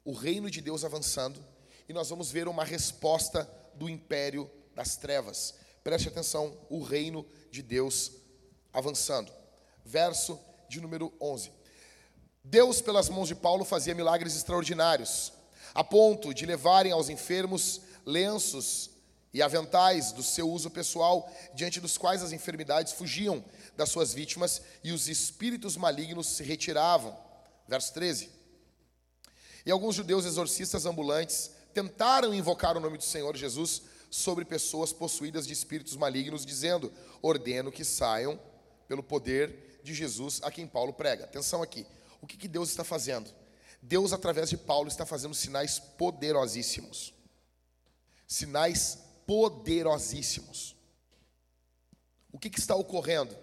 o reino de Deus avançando e nós vamos ver uma resposta do império das trevas. Preste atenção, o reino de Deus avançando. Verso de número 11. Deus, pelas mãos de Paulo, fazia milagres extraordinários a ponto de levarem aos enfermos lenços e aventais do seu uso pessoal, diante dos quais as enfermidades fugiam das suas vítimas e os espíritos malignos se retiravam. Verso 13. E alguns judeus exorcistas ambulantes tentaram invocar o nome do Senhor Jesus sobre pessoas possuídas de espíritos malignos, dizendo: Ordeno que saiam pelo poder de Jesus a quem Paulo prega. Atenção aqui. O que, que Deus está fazendo? Deus, através de Paulo, está fazendo sinais poderosíssimos. Sinais poderosíssimos. O que, que está ocorrendo?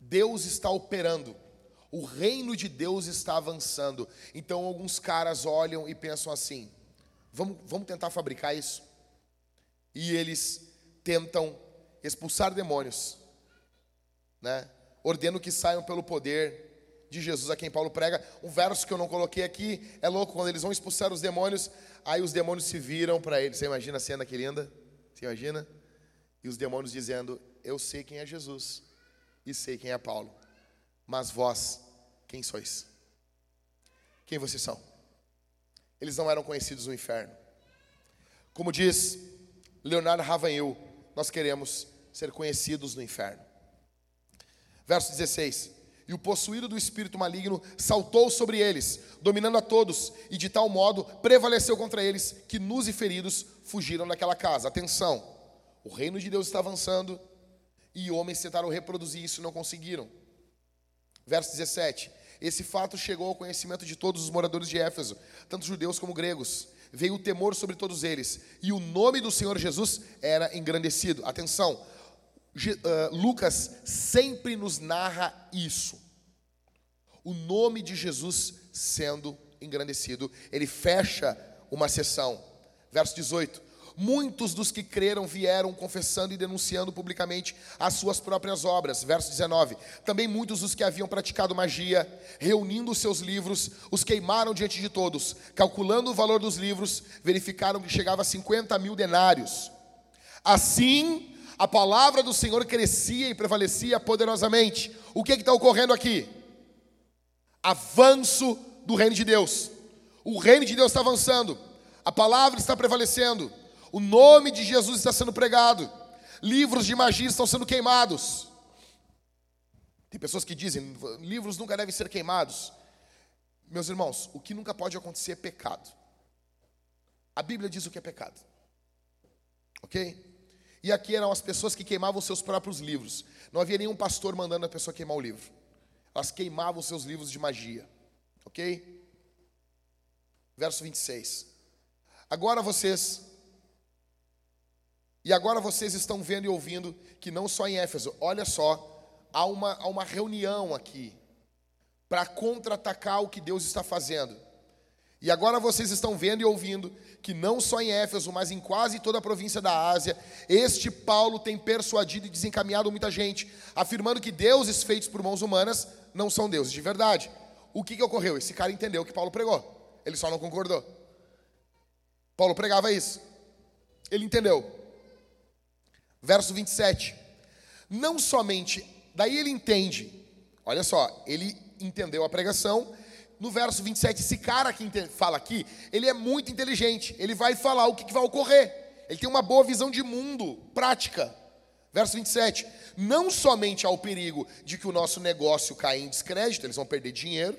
Deus está operando. O reino de Deus está avançando. Então, alguns caras olham e pensam assim: vamos, vamos tentar fabricar isso? E eles tentam expulsar demônios, né? ordeno que saiam pelo poder de Jesus a quem Paulo prega. Um verso que eu não coloquei aqui é louco, quando eles vão expulsar os demônios, aí os demônios se viram para ele. Você imagina a cena que linda? Você imagina? E os demônios dizendo: Eu sei quem é Jesus e sei quem é Paulo, mas vós, quem sois? Quem vocês são? Eles não eram conhecidos no inferno. Como diz Leonardo Ravanhil, nós queremos ser conhecidos no inferno. Verso 16: e o possuído do espírito maligno saltou sobre eles, dominando a todos, e de tal modo prevaleceu contra eles que nus e feridos fugiram daquela casa. Atenção, o reino de Deus está avançando e homens tentaram reproduzir isso e não conseguiram. Verso 17: Esse fato chegou ao conhecimento de todos os moradores de Éfeso, tanto judeus como gregos. Veio o temor sobre todos eles, e o nome do Senhor Jesus era engrandecido. Atenção, Lucas sempre nos narra isso. O nome de Jesus sendo engrandecido. Ele fecha uma sessão. Verso 18. Muitos dos que creram vieram confessando e denunciando publicamente as suas próprias obras. Verso 19. Também muitos dos que haviam praticado magia, reunindo seus livros, os queimaram diante de todos. Calculando o valor dos livros, verificaram que chegava a 50 mil denários. Assim, a palavra do Senhor crescia e prevalecia poderosamente. O que está ocorrendo aqui? avanço do reino de Deus. O reino de Deus está avançando, a palavra está prevalecendo, o nome de Jesus está sendo pregado, livros de magia estão sendo queimados. Tem pessoas que dizem, livros nunca devem ser queimados. Meus irmãos, o que nunca pode acontecer é pecado. A Bíblia diz o que é pecado. Ok? E aqui eram as pessoas que queimavam seus próprios livros. Não havia nenhum pastor mandando a pessoa queimar o livro. Elas queimavam seus livros de magia. Ok? Verso 26. Agora vocês. E agora vocês estão vendo e ouvindo que não só em Éfeso, olha só, há uma, há uma reunião aqui para contra-atacar o que Deus está fazendo. E agora vocês estão vendo e ouvindo que não só em Éfeso, mas em quase toda a província da Ásia, este Paulo tem persuadido e desencaminhado muita gente, afirmando que deuses feitos por mãos humanas não são deuses de verdade. O que, que ocorreu? Esse cara entendeu o que Paulo pregou, ele só não concordou. Paulo pregava isso, ele entendeu. Verso 27. Não somente Daí ele entende, olha só, ele entendeu a pregação. No verso 27, esse cara que fala aqui, ele é muito inteligente, ele vai falar o que vai ocorrer. Ele tem uma boa visão de mundo, prática. Verso 27, não somente há o perigo de que o nosso negócio caia em descrédito, eles vão perder dinheiro,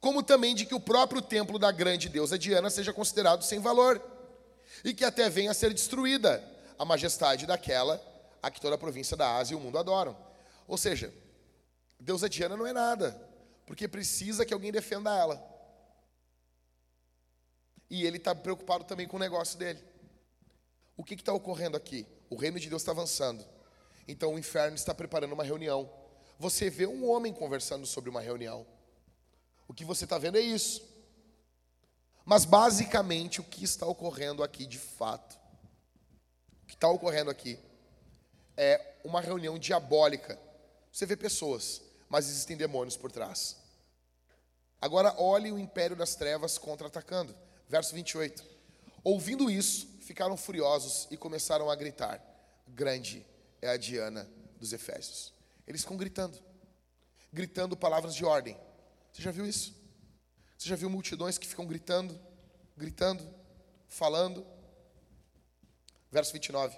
como também de que o próprio templo da grande deusa Diana seja considerado sem valor, e que até venha a ser destruída a majestade daquela a que toda a província da Ásia e o mundo adoram. Ou seja, deusa Diana não é nada, porque precisa que alguém defenda ela. E ele está preocupado também com o negócio dele. O que está ocorrendo aqui? O reino de Deus está avançando. Então o inferno está preparando uma reunião. Você vê um homem conversando sobre uma reunião. O que você está vendo é isso. Mas basicamente o que está ocorrendo aqui de fato? Está ocorrendo aqui é uma reunião diabólica. Você vê pessoas, mas existem demônios por trás. Agora olhe o império das trevas contra-atacando. Verso 28. Ouvindo isso, ficaram furiosos e começaram a gritar: Grande é a Diana dos Efésios. Eles ficam gritando, gritando palavras de ordem. Você já viu isso? Você já viu multidões que ficam gritando, gritando, falando? Verso 29.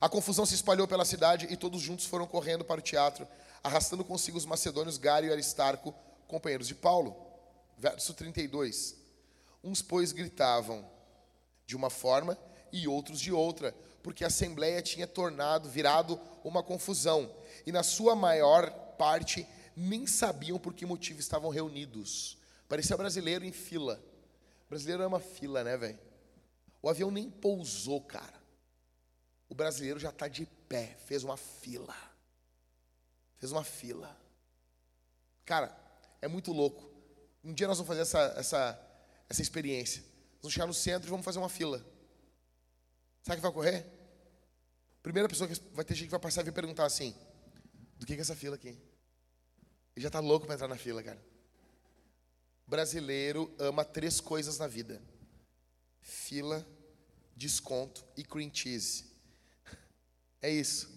A confusão se espalhou pela cidade e todos juntos foram correndo para o teatro, arrastando consigo os macedônios Gário e Aristarco, companheiros de Paulo. Verso 32. Uns, pois, gritavam de uma forma e outros de outra, porque a assembleia tinha tornado, virado uma confusão, e na sua maior parte nem sabiam por que motivo estavam reunidos. Parecia brasileiro em fila. Brasileiro ama fila, né, velho? O avião nem pousou, cara. O brasileiro já está de pé, fez uma fila. Fez uma fila. Cara, é muito louco. Um dia nós vamos fazer essa, essa, essa experiência. Vamos chegar no centro e vamos fazer uma fila. Sabe o que vai ocorrer? Primeira pessoa que vai ter gente que vai passar e vir perguntar assim: do que é essa fila aqui? Ele já está louco para entrar na fila, cara. Brasileiro ama três coisas na vida: fila, desconto e cream cheese. É isso.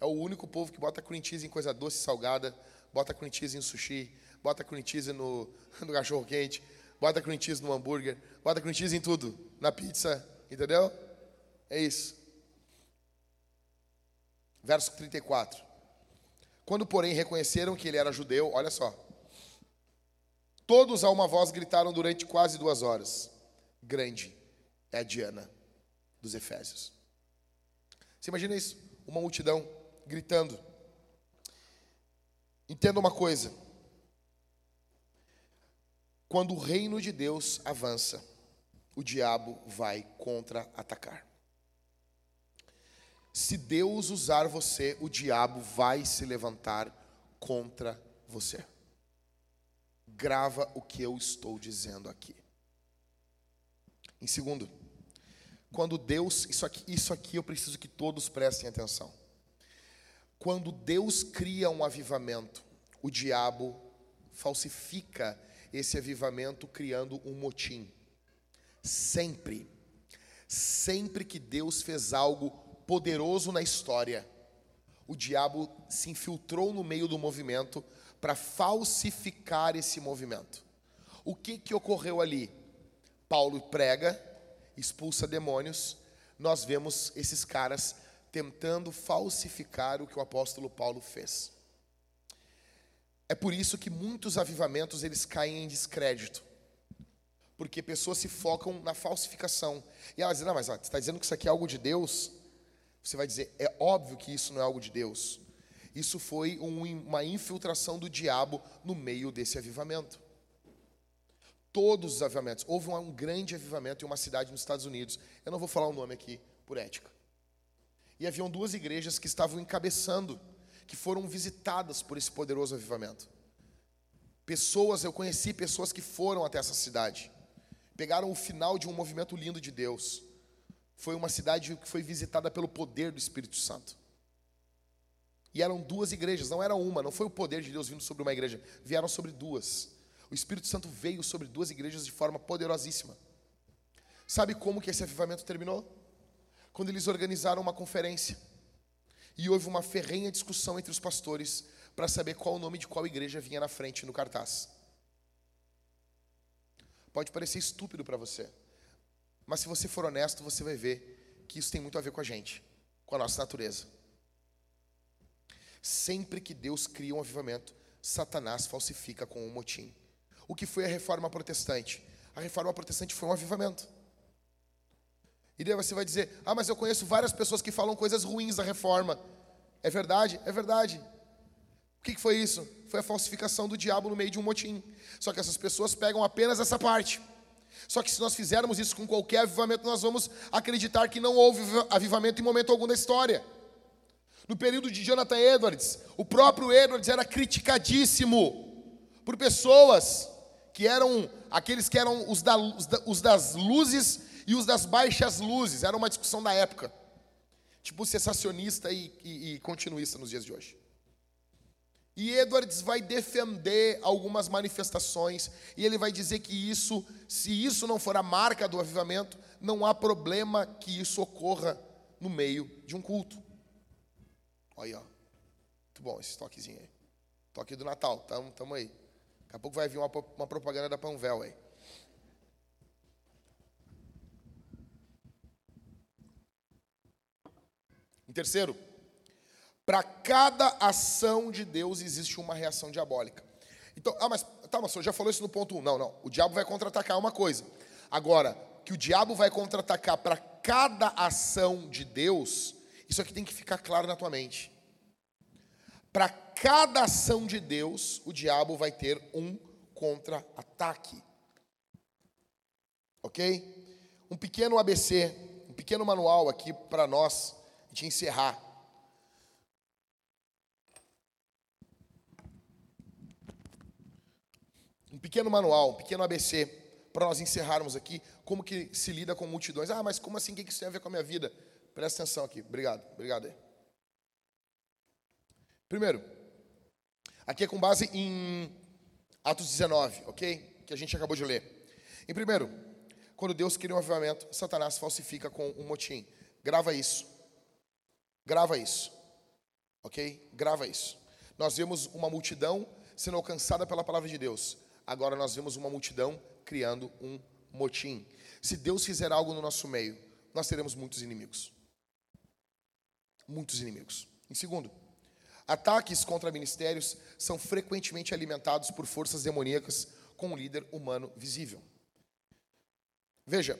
É o único povo que bota cream cheese em coisa doce e salgada, bota cream cheese em sushi, bota cream cheese no, no cachorro quente, bota cream cheese no hambúrguer, bota cream cheese em tudo, na pizza, entendeu? É isso. Verso 34. Quando, porém, reconheceram que ele era judeu, olha só. Todos a uma voz gritaram durante quase duas horas: Grande é a Diana dos Efésios. Você imagina isso? uma multidão gritando. Entenda uma coisa: quando o reino de Deus avança, o diabo vai contra-atacar. Se Deus usar você, o diabo vai se levantar contra você. Grava o que eu estou dizendo aqui. Em segundo, quando Deus, isso aqui, isso aqui eu preciso que todos prestem atenção. Quando Deus cria um avivamento, o diabo falsifica esse avivamento criando um motim. Sempre, sempre que Deus fez algo poderoso na história, o diabo se infiltrou no meio do movimento para falsificar esse movimento. O que, que ocorreu ali? Paulo prega, expulsa demônios, nós vemos esses caras tentando falsificar o que o apóstolo Paulo fez. É por isso que muitos avivamentos eles caem em descrédito. Porque pessoas se focam na falsificação. E elas dizem, não, mas ó, você está dizendo que isso aqui é algo de Deus? Você vai dizer, é óbvio que isso não é algo de Deus. Isso foi um, uma infiltração do diabo no meio desse avivamento. Todos os avivamentos. Houve um, grande avivamento em uma cidade nos Estados Unidos. Eu não vou falar o nome aqui, por ética. E haviam duas igrejas que estavam encabeçando que foram visitadas por esse poderoso avivamento. Pessoas, eu conheci pessoas que foram até essa cidade, pegaram o final de um movimento lindo de Deus. Foi uma cidade que foi visitada pelo poder do Espírito Santo. E eram duas igrejas, não era uma, não foi o poder de Deus vindo sobre uma igreja, vieram sobre duas. O Espírito Santo veio sobre duas igrejas de forma poderosíssima. Sabe como que esse avivamento terminou? Quando eles organizaram uma conferência e houve uma ferrenha discussão entre os pastores para saber qual o nome de qual igreja vinha na frente no cartaz. Pode parecer estúpido para você, mas se você for honesto, você vai ver que isso tem muito a ver com a gente, com a nossa natureza. Sempre que Deus cria um avivamento, Satanás falsifica com um motim. O que foi a reforma protestante? A reforma protestante foi um avivamento. E daí você vai dizer: Ah, mas eu conheço várias pessoas que falam coisas ruins da reforma. É verdade? É verdade. O que foi isso? Foi a falsificação do diabo no meio de um motim. Só que essas pessoas pegam apenas essa parte. Só que se nós fizermos isso com qualquer avivamento, nós vamos acreditar que não houve avivamento em momento algum da história. No período de Jonathan Edwards, o próprio Edwards era criticadíssimo por pessoas que eram aqueles que eram os, da, os das luzes e os das baixas luzes. Era uma discussão da época. Tipo sensacionista e, e, e continuista nos dias de hoje. E Edwards vai defender algumas manifestações e ele vai dizer que isso, se isso não for a marca do avivamento, não há problema que isso ocorra no meio de um culto. Olha ó. Muito bom esse toquezinho aí. Toque do Natal, tamo, tamo aí. Daqui a pouco vai vir uma, uma propaganda da Panvel aí. terceiro, para cada ação de Deus existe uma reação diabólica. Então, ah, mas tá, mas o senhor já falou isso no ponto 1. Um. Não, não. O diabo vai contra-atacar uma coisa. Agora, que o diabo vai contra-atacar para cada ação de Deus, isso aqui tem que ficar claro na tua mente. Para cada ação de Deus, o diabo vai ter um contra-ataque. Ok? Um pequeno ABC, um pequeno manual aqui para nós de encerrar. Um pequeno manual, um pequeno ABC, para nós encerrarmos aqui, como que se lida com multidões. Ah, mas como assim? O que isso tem a ver com a minha vida? Presta atenção aqui. Obrigado, obrigado. Primeiro, aqui é com base em Atos 19, ok? Que a gente acabou de ler. Em primeiro, quando Deus cria um avivamento, Satanás falsifica com um motim. Grava isso. Grava isso. Ok? Grava isso. Nós vemos uma multidão sendo alcançada pela palavra de Deus. Agora nós vemos uma multidão criando um motim. Se Deus fizer algo no nosso meio, nós teremos muitos inimigos. Muitos inimigos. Em segundo, ataques contra ministérios são frequentemente alimentados por forças demoníacas com um líder humano visível. Veja,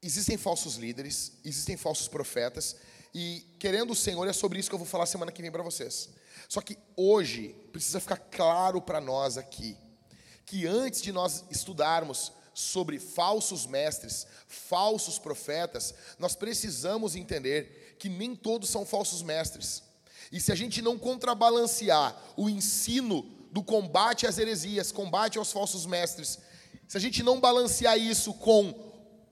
existem falsos líderes, existem falsos profetas e querendo o Senhor, é sobre isso que eu vou falar semana que vem para vocês. Só que hoje precisa ficar claro para nós aqui que antes de nós estudarmos sobre falsos mestres, falsos profetas, nós precisamos entender que nem todos são falsos mestres. E se a gente não contrabalancear o ensino do combate às heresias, combate aos falsos mestres, se a gente não balancear isso com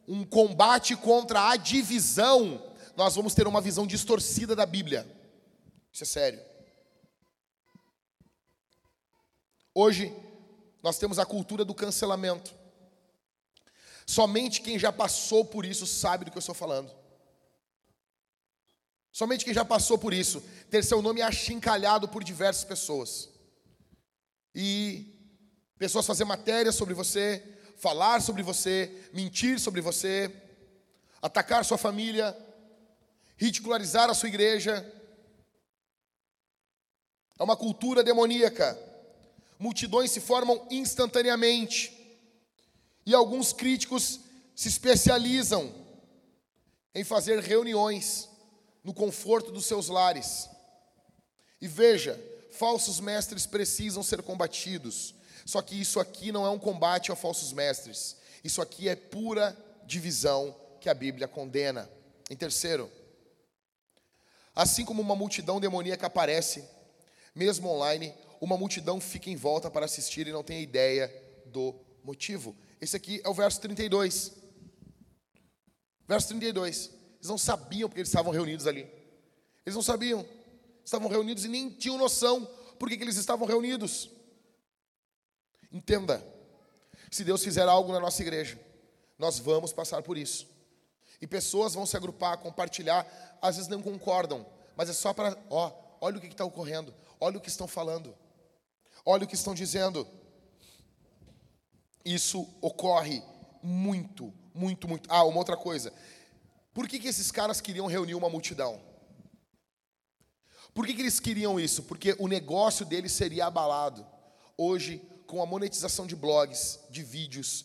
um combate contra a divisão nós vamos ter uma visão distorcida da Bíblia. Isso é sério. Hoje, nós temos a cultura do cancelamento. Somente quem já passou por isso sabe do que eu estou falando. Somente quem já passou por isso, ter seu nome achincalhado por diversas pessoas. E pessoas fazer matéria sobre você, falar sobre você, mentir sobre você, atacar sua família, ridicularizar a sua igreja. É uma cultura demoníaca. Multidões se formam instantaneamente. E alguns críticos se especializam em fazer reuniões no conforto dos seus lares. E veja, falsos mestres precisam ser combatidos. Só que isso aqui não é um combate a falsos mestres. Isso aqui é pura divisão que a Bíblia condena. Em terceiro, assim como uma multidão demoníaca aparece, mesmo online, uma multidão fica em volta para assistir e não tem ideia do motivo. Esse aqui é o verso 32. Verso 32. Eles não sabiam porque eles estavam reunidos ali. Eles não sabiam. Estavam reunidos e nem tinham noção por que eles estavam reunidos. Entenda. Se Deus fizer algo na nossa igreja, nós vamos passar por isso. E pessoas vão se agrupar, compartilhar, às vezes não concordam, mas é só para, ó, olha o que está ocorrendo, olha o que estão falando, olha o que estão dizendo. Isso ocorre muito, muito, muito. Ah, uma outra coisa. Por que, que esses caras queriam reunir uma multidão? Por que, que eles queriam isso? Porque o negócio deles seria abalado. Hoje, com a monetização de blogs, de vídeos,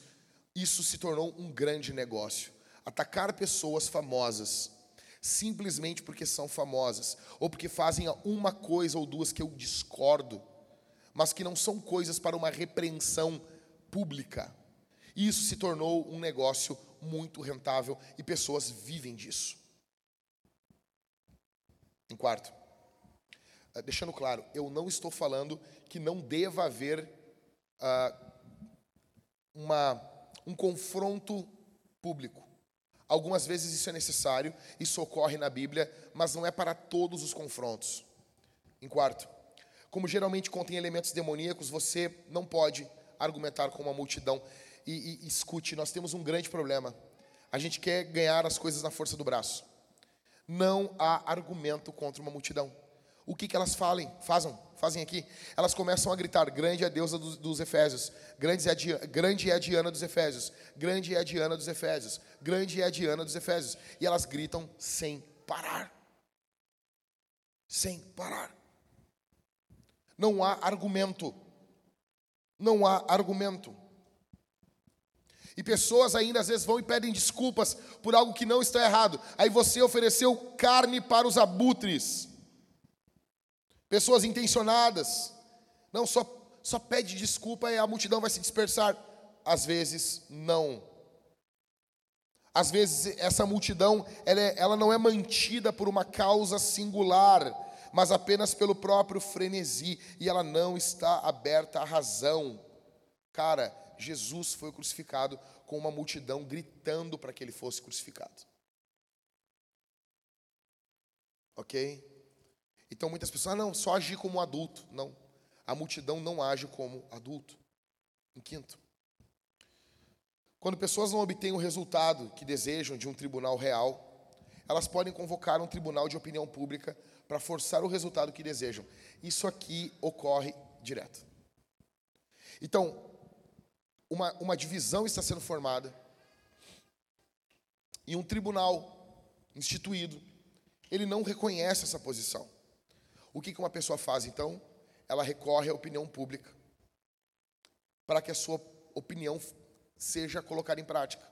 isso se tornou um grande negócio. Atacar pessoas famosas, simplesmente porque são famosas, ou porque fazem uma coisa ou duas que eu discordo, mas que não são coisas para uma repreensão pública. Isso se tornou um negócio muito rentável e pessoas vivem disso. Em quarto, eh, deixando claro, eu não estou falando que não deva haver uh, uma, um confronto público. Algumas vezes isso é necessário, isso ocorre na Bíblia, mas não é para todos os confrontos. Em quarto, como geralmente contém elementos demoníacos, você não pode argumentar com uma multidão. E, e, escute, nós temos um grande problema. A gente quer ganhar as coisas na força do braço. Não há argumento contra uma multidão. O que, que elas falem, fazem, fazem aqui? Elas começam a gritar: Grande é a deusa dos, dos Efésios, grande é, a Diana, grande é a Diana dos Efésios, grande é a Diana dos Efésios, grande é a Diana dos Efésios. E elas gritam sem parar. Sem parar. Não há argumento. Não há argumento. E pessoas ainda às vezes vão e pedem desculpas por algo que não está errado. Aí você ofereceu carne para os abutres. Pessoas intencionadas. Não, só, só pede desculpa e a multidão vai se dispersar. Às vezes, não. Às vezes, essa multidão ela, é, ela não é mantida por uma causa singular mas apenas pelo próprio frenesi, e ela não está aberta à razão. Cara, Jesus foi crucificado com uma multidão gritando para que ele fosse crucificado. Ok? Então muitas pessoas, ah, não, só agir como adulto. Não, a multidão não age como adulto. Em quinto, quando pessoas não obtêm o resultado que desejam de um tribunal real, elas podem convocar um tribunal de opinião pública para forçar o resultado que desejam. Isso aqui ocorre direto. Então, uma, uma divisão está sendo formada e um tribunal instituído, ele não reconhece essa posição. O que uma pessoa faz então? Ela recorre à opinião pública para que a sua opinião seja colocada em prática.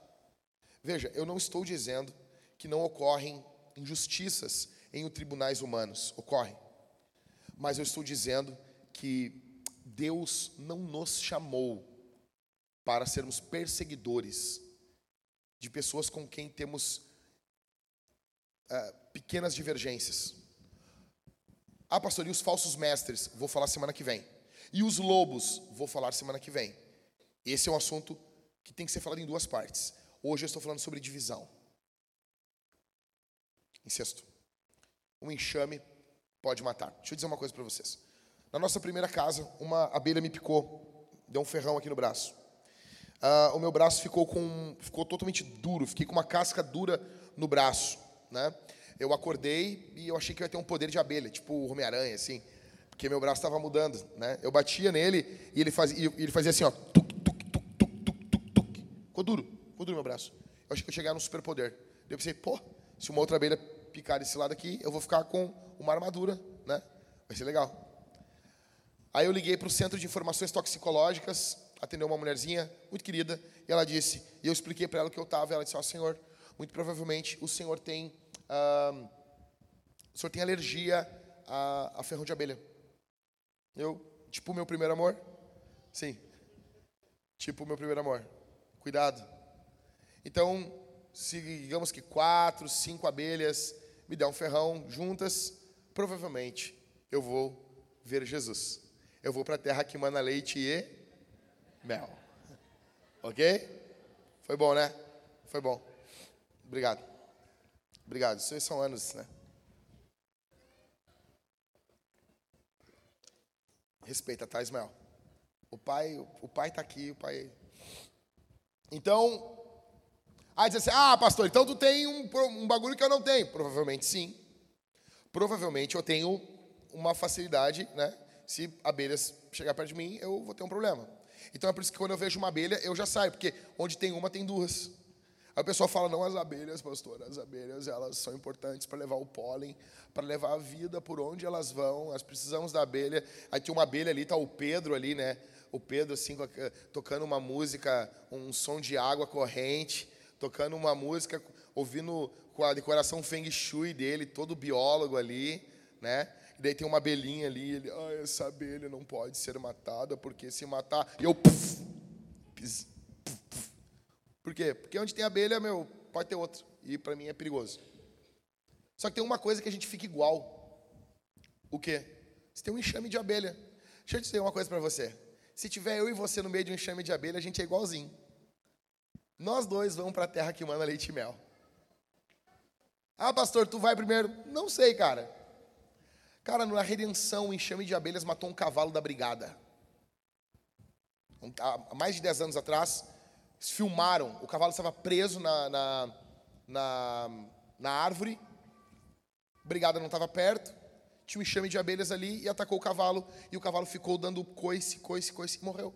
Veja, eu não estou dizendo que não ocorrem injustiças em tribunais humanos. Ocorre. Mas eu estou dizendo que Deus não nos chamou para sermos perseguidores de pessoas com quem temos uh, pequenas divergências. Ah, pastor, e os falsos mestres? Vou falar semana que vem. E os lobos? Vou falar semana que vem. Esse é um assunto que tem que ser falado em duas partes. Hoje eu estou falando sobre divisão. Sexto, um enxame pode matar. Deixa eu dizer uma coisa para vocês. Na nossa primeira casa, uma abelha me picou, deu um ferrão aqui no braço. Uh, o meu braço ficou com, ficou totalmente duro, fiquei com uma casca dura no braço, né? Eu acordei e eu achei que eu ia ter um poder de abelha, tipo o Homem-Aranha, assim. Porque meu braço estava mudando, né? Eu batia nele e ele fazia, ele fazia assim, ó. Tuc, tuc, tuc, tuc, tuc, tuc, tuc. Ficou duro, ficou duro meu braço. Eu achei que eu chegar no superpoder. Eu pensei, pô, se uma outra abelha picar desse lado aqui, eu vou ficar com uma armadura, né? Vai ser legal. Aí eu liguei para o Centro de Informações Toxicológicas, atendeu uma mulherzinha muito querida, e ela disse, e eu expliquei para ela o que eu estava, ela disse, ó, oh, senhor, muito provavelmente o senhor tem, uh, o senhor tem alergia a, a ferrão de abelha. Eu, tipo meu primeiro amor? Sim. Tipo meu primeiro amor. Cuidado. Então, se digamos que quatro, cinco abelhas me der um ferrão juntas, provavelmente eu vou ver Jesus. Eu vou para a terra que mana leite e mel. Ok? Foi bom, né? Foi bom. Obrigado. Obrigado. Isso são anos, né? Respeita, tá, Ismael? O pai, o pai está aqui, o pai. Então, aí diz assim: ah, pastor, então tu tem um, um bagulho que eu não tenho. Provavelmente sim. Provavelmente eu tenho uma facilidade, né? Se abelhas chegar perto de mim, eu vou ter um problema. Então é por isso que quando eu vejo uma abelha, eu já saio, porque onde tem uma, tem duas. Aí o pessoal fala, não, as abelhas, pastor, as abelhas, elas são importantes para levar o pólen, para levar a vida por onde elas vão, nós precisamos da abelha. Aí tem uma abelha ali, tá o Pedro ali, né? O Pedro, assim, tocando uma música, um som de água corrente, tocando uma música, ouvindo com a decoração Feng Shui dele, todo biólogo ali, né? E daí tem uma abelhinha ali, ele, ah, essa abelha não pode ser matada, porque se matar, eu... Puff, pis, por quê? Porque onde tem abelha, meu, pode ter outro. E para mim é perigoso. Só que tem uma coisa que a gente fica igual. O quê? Você tem um enxame de abelha. Deixa eu dizer uma coisa para você. Se tiver eu e você no meio de um enxame de abelha, a gente é igualzinho. Nós dois vamos para a terra que manda leite e mel. Ah, pastor, tu vai primeiro? Não sei, cara. Cara, na redenção, o enxame de abelhas matou um cavalo da brigada. Há mais de 10 anos atrás, filmaram, o cavalo estava preso na, na, na, na árvore, a brigada não estava perto, tinha um enxame de abelhas ali e atacou o cavalo, e o cavalo ficou dando coice, coice, coice e morreu.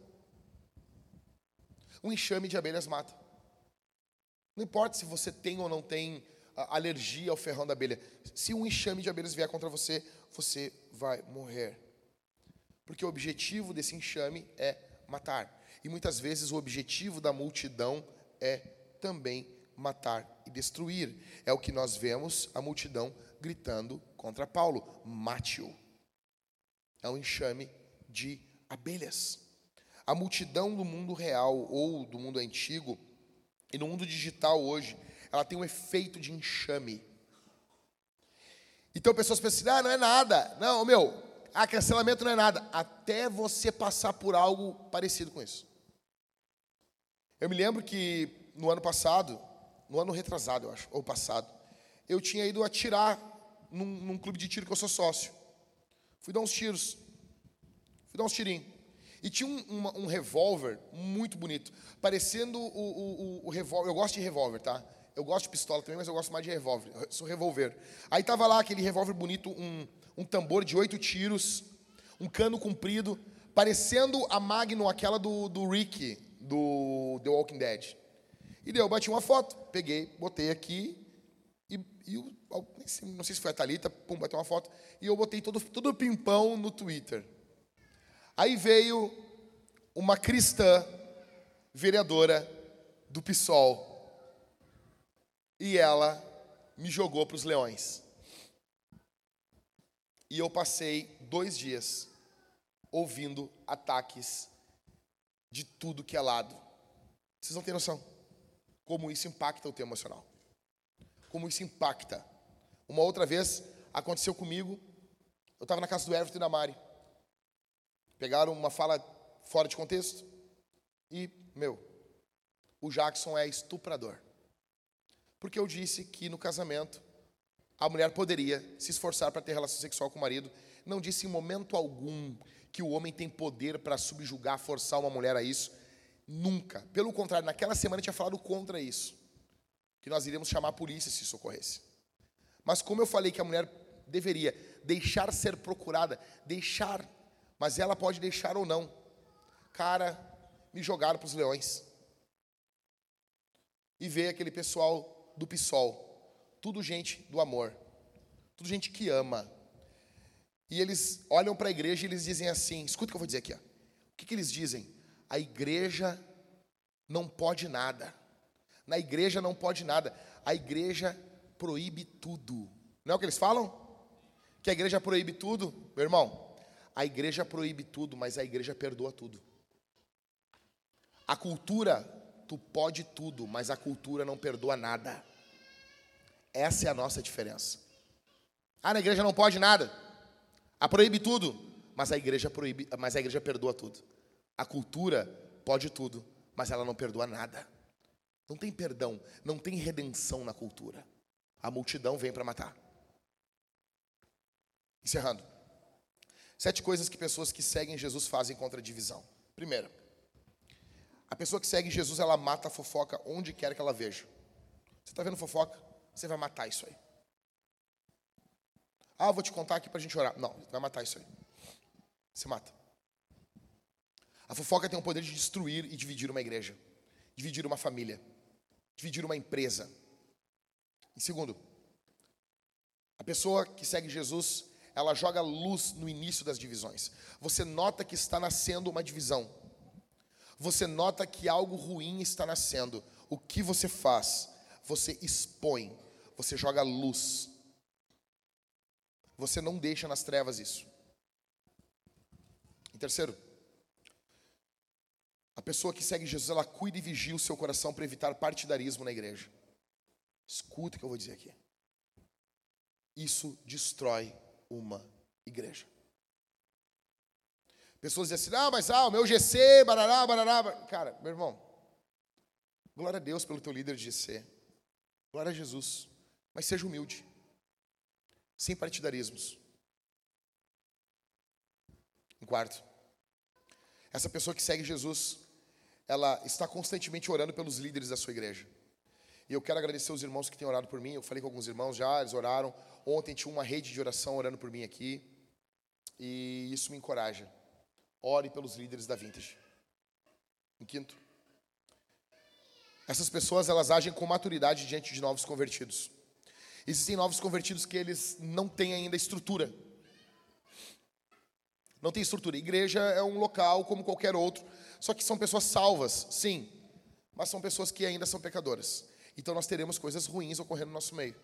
Um enxame de abelhas mata. Não importa se você tem ou não tem alergia ao ferrão da abelha, se um enxame de abelhas vier contra você, você vai morrer. Porque o objetivo desse enxame é matar. E muitas vezes o objetivo da multidão é também matar e destruir. É o que nós vemos a multidão gritando contra Paulo: mate-o. É um enxame de abelhas. A multidão do mundo real ou do mundo antigo e no mundo digital hoje, ela tem um efeito de enxame. Então pessoas pensam assim: ah, não é nada. Não, meu, ah, cancelamento não é nada. Até você passar por algo parecido com isso. Eu me lembro que no ano passado, no ano retrasado, eu acho, ou passado, eu tinha ido atirar num, num clube de tiro que eu sou sócio. Fui dar uns tiros. Fui dar uns tirinhos. E tinha um, um revólver muito bonito, parecendo o, o, o revólver. Eu gosto de revólver, tá? Eu gosto de pistola também, mas eu gosto mais de revólver. Eu sou revólver. Aí tava lá aquele revólver bonito, um, um tambor de oito tiros, um cano comprido, parecendo a Magnum, aquela do, do Rick, do The Walking Dead. E daí eu bati uma foto, peguei, botei aqui, e, e não sei se foi a Thalita, pum, bateu uma foto, e eu botei todo, todo o pimpão no Twitter. Aí veio uma cristã vereadora do PSOL, e ela me jogou para os leões. E eu passei dois dias ouvindo ataques de tudo que é lado. Vocês não têm noção como isso impacta o teu emocional. Como isso impacta. Uma outra vez aconteceu comigo, eu estava na casa do Everton e da Mari. Pegaram uma fala fora de contexto e, meu, o Jackson é estuprador. Porque eu disse que no casamento a mulher poderia se esforçar para ter relação sexual com o marido. Não disse em momento algum que o homem tem poder para subjugar, forçar uma mulher a isso. Nunca. Pelo contrário, naquela semana eu tinha falado contra isso. Que nós iríamos chamar a polícia se isso ocorresse. Mas como eu falei que a mulher deveria deixar ser procurada, deixar, mas ela pode deixar ou não. Cara, me jogaram para os leões. E ver aquele pessoal do PSOL, tudo gente do amor, tudo gente que ama. E eles olham para a igreja e eles dizem assim: escuta o que eu vou dizer aqui. Ó. O que, que eles dizem? A igreja não pode nada. Na igreja não pode nada. A igreja proíbe tudo. Não é o que eles falam? Que a igreja proíbe tudo? Meu irmão, a igreja proíbe tudo, mas a igreja perdoa tudo. A cultura, tu pode tudo, mas a cultura não perdoa nada. Essa é a nossa diferença. Ah, na igreja não pode nada. A proíbe tudo, mas a igreja proíbe, mas a igreja perdoa tudo. A cultura pode tudo, mas ela não perdoa nada. Não tem perdão, não tem redenção na cultura. A multidão vem para matar. Encerrando. Sete coisas que pessoas que seguem Jesus fazem contra a divisão. Primeiro, a pessoa que segue Jesus, ela mata a fofoca onde quer que ela veja. Você está vendo fofoca? Você vai matar isso aí. Ah, vou te contar aqui para a gente orar. Não, vai matar isso aí. Você mata. A fofoca tem o poder de destruir e dividir uma igreja, dividir uma família, dividir uma empresa. Em segundo, a pessoa que segue Jesus, ela joga luz no início das divisões. Você nota que está nascendo uma divisão. Você nota que algo ruim está nascendo. O que você faz? Você expõe, você joga luz. Você não deixa nas trevas isso. Em terceiro, a pessoa que segue Jesus, ela cuida e vigia o seu coração para evitar partidarismo na igreja. Escuta o que eu vou dizer aqui. Isso destrói uma igreja. Pessoas dizem assim, ah, mas ah, o meu GC, barará, barará. Cara, meu irmão, glória a Deus pelo teu líder de GC. Glória a Jesus. Mas seja humilde. Sem partidarismos. Em quarto, essa pessoa que segue Jesus, ela está constantemente orando pelos líderes da sua igreja. E eu quero agradecer os irmãos que têm orado por mim. Eu falei com alguns irmãos já, eles oraram. Ontem tinha uma rede de oração orando por mim aqui. E isso me encoraja. Ore pelos líderes da Vintage. Em quinto, essas pessoas elas agem com maturidade diante de novos convertidos. Existem novos convertidos que eles não têm ainda estrutura. Não tem estrutura. Igreja é um local como qualquer outro, só que são pessoas salvas, sim, mas são pessoas que ainda são pecadoras. Então nós teremos coisas ruins ocorrendo no nosso meio.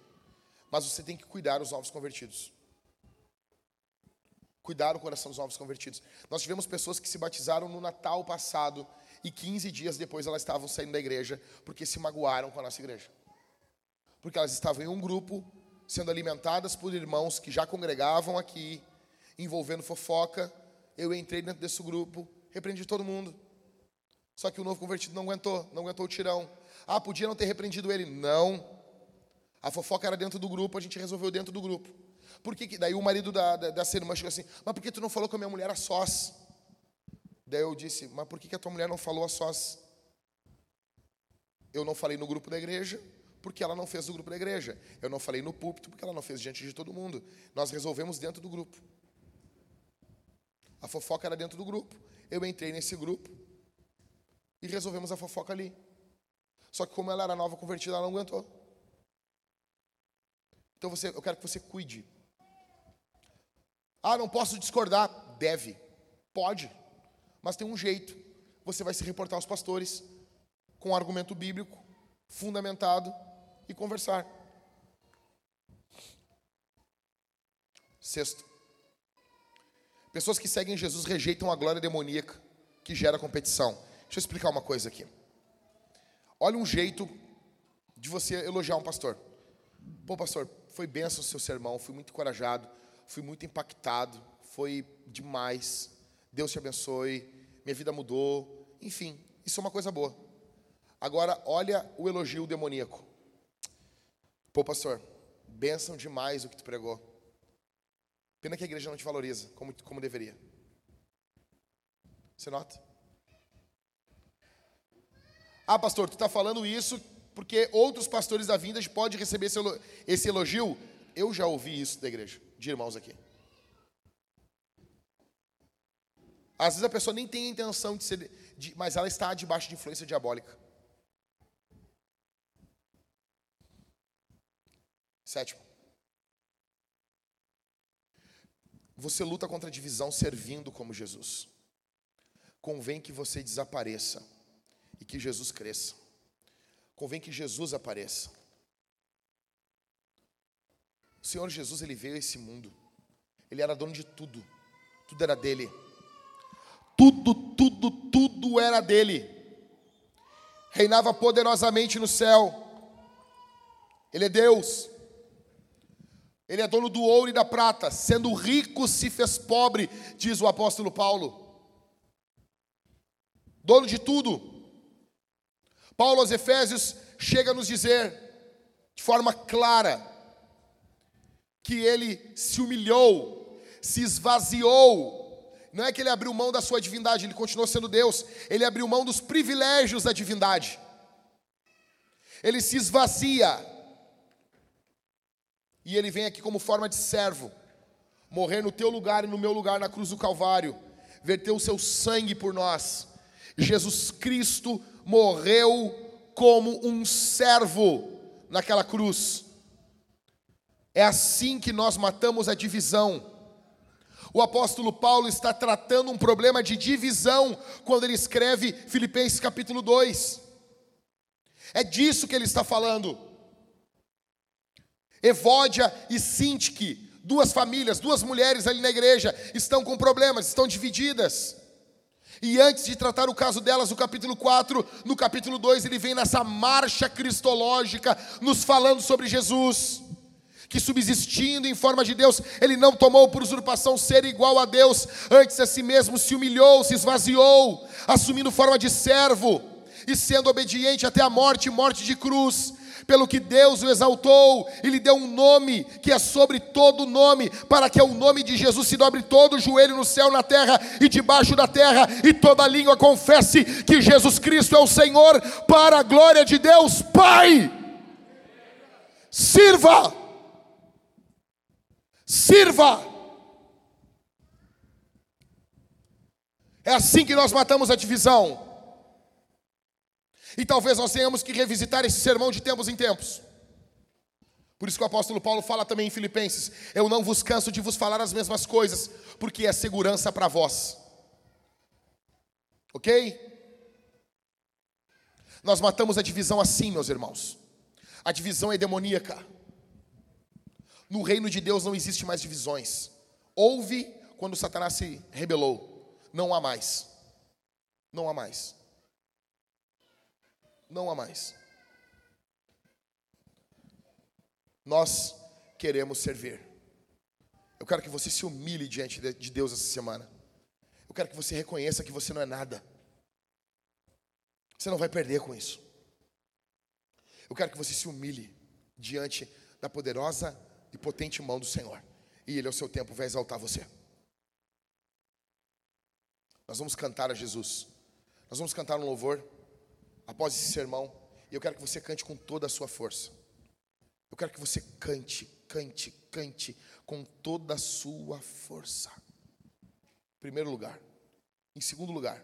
Mas você tem que cuidar dos novos convertidos cuidar o coração dos novos convertidos. Nós tivemos pessoas que se batizaram no Natal passado e 15 dias depois elas estavam saindo da igreja porque se magoaram com a nossa igreja. Porque elas estavam em um grupo, sendo alimentadas por irmãos que já congregavam aqui, envolvendo fofoca. Eu entrei dentro desse grupo, repreendi todo mundo. Só que o novo convertido não aguentou, não aguentou o tirão. Ah, podia não ter repreendido ele. Não. A fofoca era dentro do grupo, a gente resolveu dentro do grupo. Por que, daí o marido da, da, irmã chegou assim, mas por que tu não falou com a minha mulher a sós? Daí eu disse, mas por que, que a tua mulher não falou a sós? Eu não falei no grupo da igreja, porque ela não fez no grupo da igreja. Eu não falei no púlpito, porque ela não fez diante de todo mundo. Nós resolvemos dentro do grupo. A fofoca era dentro do grupo. Eu entrei nesse grupo e resolvemos a fofoca ali. Só que como ela era nova convertida, ela não aguentou. Então você, eu quero que você cuide ah, não posso discordar. Deve. Pode. Mas tem um jeito. Você vai se reportar aos pastores com um argumento bíblico fundamentado e conversar. Sexto. Pessoas que seguem Jesus rejeitam a glória demoníaca que gera competição. Deixa eu explicar uma coisa aqui. Olha um jeito de você elogiar um pastor. Pô, pastor, foi benção o seu sermão, fui muito encorajado fui muito impactado, foi demais. Deus te abençoe, minha vida mudou. Enfim, isso é uma coisa boa. Agora, olha o elogio demoníaco. Pô, pastor, bênção demais o que tu pregou. Pena que a igreja não te valoriza como, como deveria. Você nota? Ah, pastor, tu está falando isso porque outros pastores da vinda podem receber esse elogio. Eu já ouvi isso da igreja. De irmãos aqui. Às vezes a pessoa nem tem a intenção de ser, de, mas ela está debaixo de influência diabólica. Sétimo. Você luta contra a divisão servindo como Jesus. Convém que você desapareça e que Jesus cresça. Convém que Jesus apareça. O Senhor Jesus, ele veio a esse mundo. Ele era dono de tudo. Tudo era dele. Tudo, tudo, tudo era dele. Reinava poderosamente no céu. Ele é Deus. Ele é dono do ouro e da prata, sendo rico se fez pobre, diz o apóstolo Paulo. Dono de tudo. Paulo aos Efésios chega a nos dizer de forma clara que ele se humilhou, se esvaziou. Não é que ele abriu mão da sua divindade, ele continuou sendo Deus. Ele abriu mão dos privilégios da divindade. Ele se esvazia e ele vem aqui como forma de servo, morrer no teu lugar e no meu lugar na cruz do Calvário, verter o seu sangue por nós. Jesus Cristo morreu como um servo naquela cruz. É assim que nós matamos a divisão. O apóstolo Paulo está tratando um problema de divisão quando ele escreve Filipenses capítulo 2. É disso que ele está falando. Evódia e Sintique, duas famílias, duas mulheres ali na igreja, estão com problemas, estão divididas. E antes de tratar o caso delas, no capítulo 4, no capítulo 2, ele vem nessa marcha cristológica, nos falando sobre Jesus, que subsistindo em forma de Deus, ele não tomou por usurpação ser igual a Deus, antes a si mesmo se humilhou, se esvaziou, assumindo forma de servo, e sendo obediente até a morte morte de cruz. Pelo que Deus o exaltou e lhe deu um nome que é sobre todo nome, para que o nome de Jesus se dobre todo o joelho no céu, na terra e debaixo da terra, e toda língua confesse que Jesus Cristo é o Senhor, para a glória de Deus Pai. Sirva, sirva. É assim que nós matamos a divisão. E talvez nós tenhamos que revisitar esse sermão de tempos em tempos. Por isso que o apóstolo Paulo fala também em Filipenses: Eu não vos canso de vos falar as mesmas coisas, porque é segurança para vós. Ok? Nós matamos a divisão assim, meus irmãos. A divisão é demoníaca. No reino de Deus não existe mais divisões. Houve quando Satanás se rebelou. Não há mais. Não há mais não há mais. Nós queremos servir. Eu quero que você se humilhe diante de Deus essa semana. Eu quero que você reconheça que você não é nada. Você não vai perder com isso. Eu quero que você se humilhe diante da poderosa e potente mão do Senhor. E Ele, ao seu tempo, vai exaltar você. Nós vamos cantar a Jesus. Nós vamos cantar um louvor após esse sermão, e eu quero que você cante com toda a sua força. Eu quero que você cante, cante, cante com toda a sua força. Em primeiro lugar. Em segundo lugar,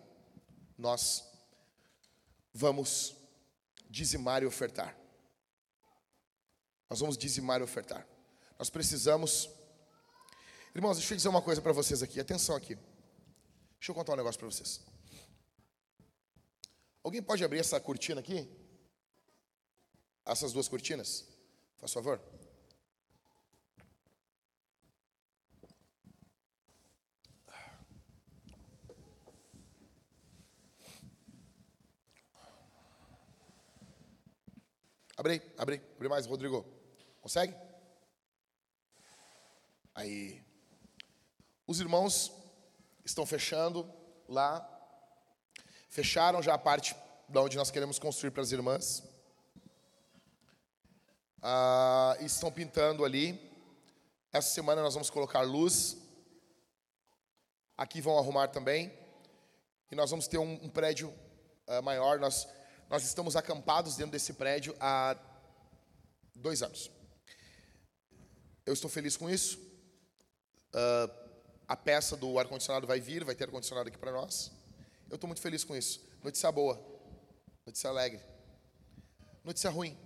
nós vamos dizimar e ofertar. Nós vamos dizimar e ofertar. Nós precisamos. Irmãos, deixa eu dizer uma coisa para vocês aqui. Atenção aqui. Deixa eu contar um negócio para vocês. Alguém pode abrir essa cortina aqui? Essas duas cortinas? Faz favor. Abre, abre, abre mais, Rodrigo. Consegue? Aí. Os irmãos estão fechando lá Fecharam já a parte da onde nós queremos construir para as irmãs. Ah, estão pintando ali. Essa semana nós vamos colocar luz. Aqui vão arrumar também. E nós vamos ter um, um prédio uh, maior. Nós, nós estamos acampados dentro desse prédio há dois anos. Eu estou feliz com isso. Uh, a peça do ar-condicionado vai vir, vai ter ar-condicionado aqui para nós. Eu estou muito feliz com isso. Notícia boa, notícia alegre. Notícia ruim.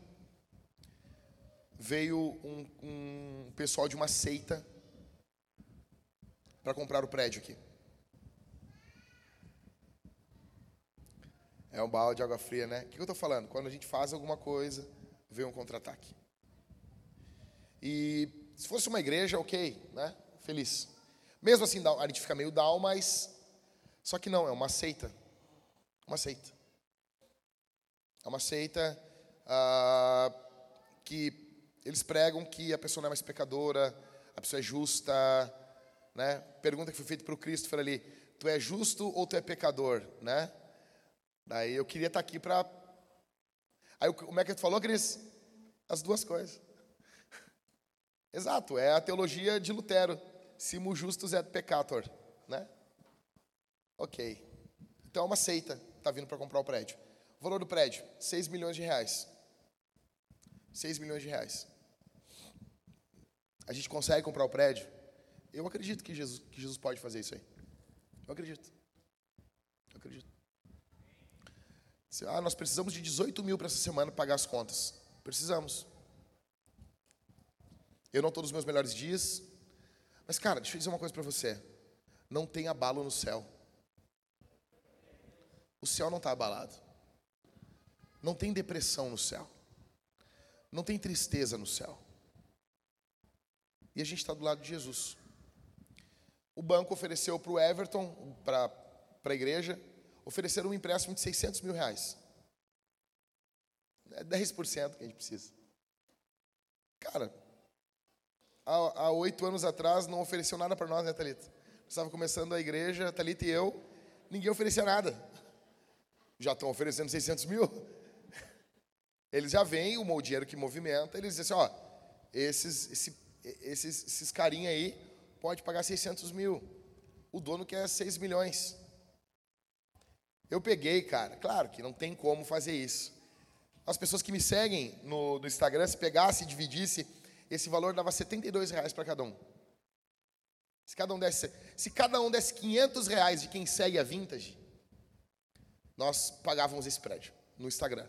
Veio um, um pessoal de uma seita para comprar o prédio aqui. É um balde de água fria, né? O que eu estou falando? Quando a gente faz alguma coisa, vem um contra-ataque. E se fosse uma igreja, ok, né? Feliz. Mesmo assim, a gente fica meio down, mas. Só que não, é uma seita. Uma seita. É uma seita ah, que eles pregam que a pessoa não é mais pecadora, a pessoa é justa. Né? Pergunta que foi feita para o Cristo foi ali: Tu é justo ou tu é pecador? Né? Daí eu queria estar aqui para. Aí como é que tu falou, Cris? As duas coisas. Exato, é a teologia de Lutero. Simo justus et peccator, né? Ok. Então é uma seita, está vindo para comprar o prédio. O valor do prédio, 6 milhões de reais. 6 milhões de reais. A gente consegue comprar o prédio? Eu acredito que Jesus, que Jesus pode fazer isso aí. Eu acredito. Eu acredito. Ah, nós precisamos de 18 mil para essa semana pagar as contas. Precisamos. Eu não estou nos meus melhores dias. Mas, cara, deixa eu dizer uma coisa para você. Não tem abalo no céu. O céu não está abalado. Não tem depressão no céu. Não tem tristeza no céu. E a gente está do lado de Jesus. O banco ofereceu para o Everton, para a igreja, ofereceram um empréstimo de 600 mil reais. É 10% que a gente precisa. Cara, há oito anos atrás não ofereceu nada para nós, né, Thalita? Estava começando a igreja, Thalita e eu, ninguém oferecia nada. Já estão oferecendo 600 mil. Eles já vêm, o dinheiro que movimenta, eles dizem assim, ó, esses, esse, esses, esses carinha aí pode pagar 600 mil. O dono quer 6 milhões. Eu peguei, cara, claro que não tem como fazer isso. As pessoas que me seguem no, no Instagram, se pegasse e dividisse esse valor dava 72 reais para cada um. Se cada um desse, se cada um desse 500 reais de quem segue a Vintage, nós pagávamos esse prédio no Instagram.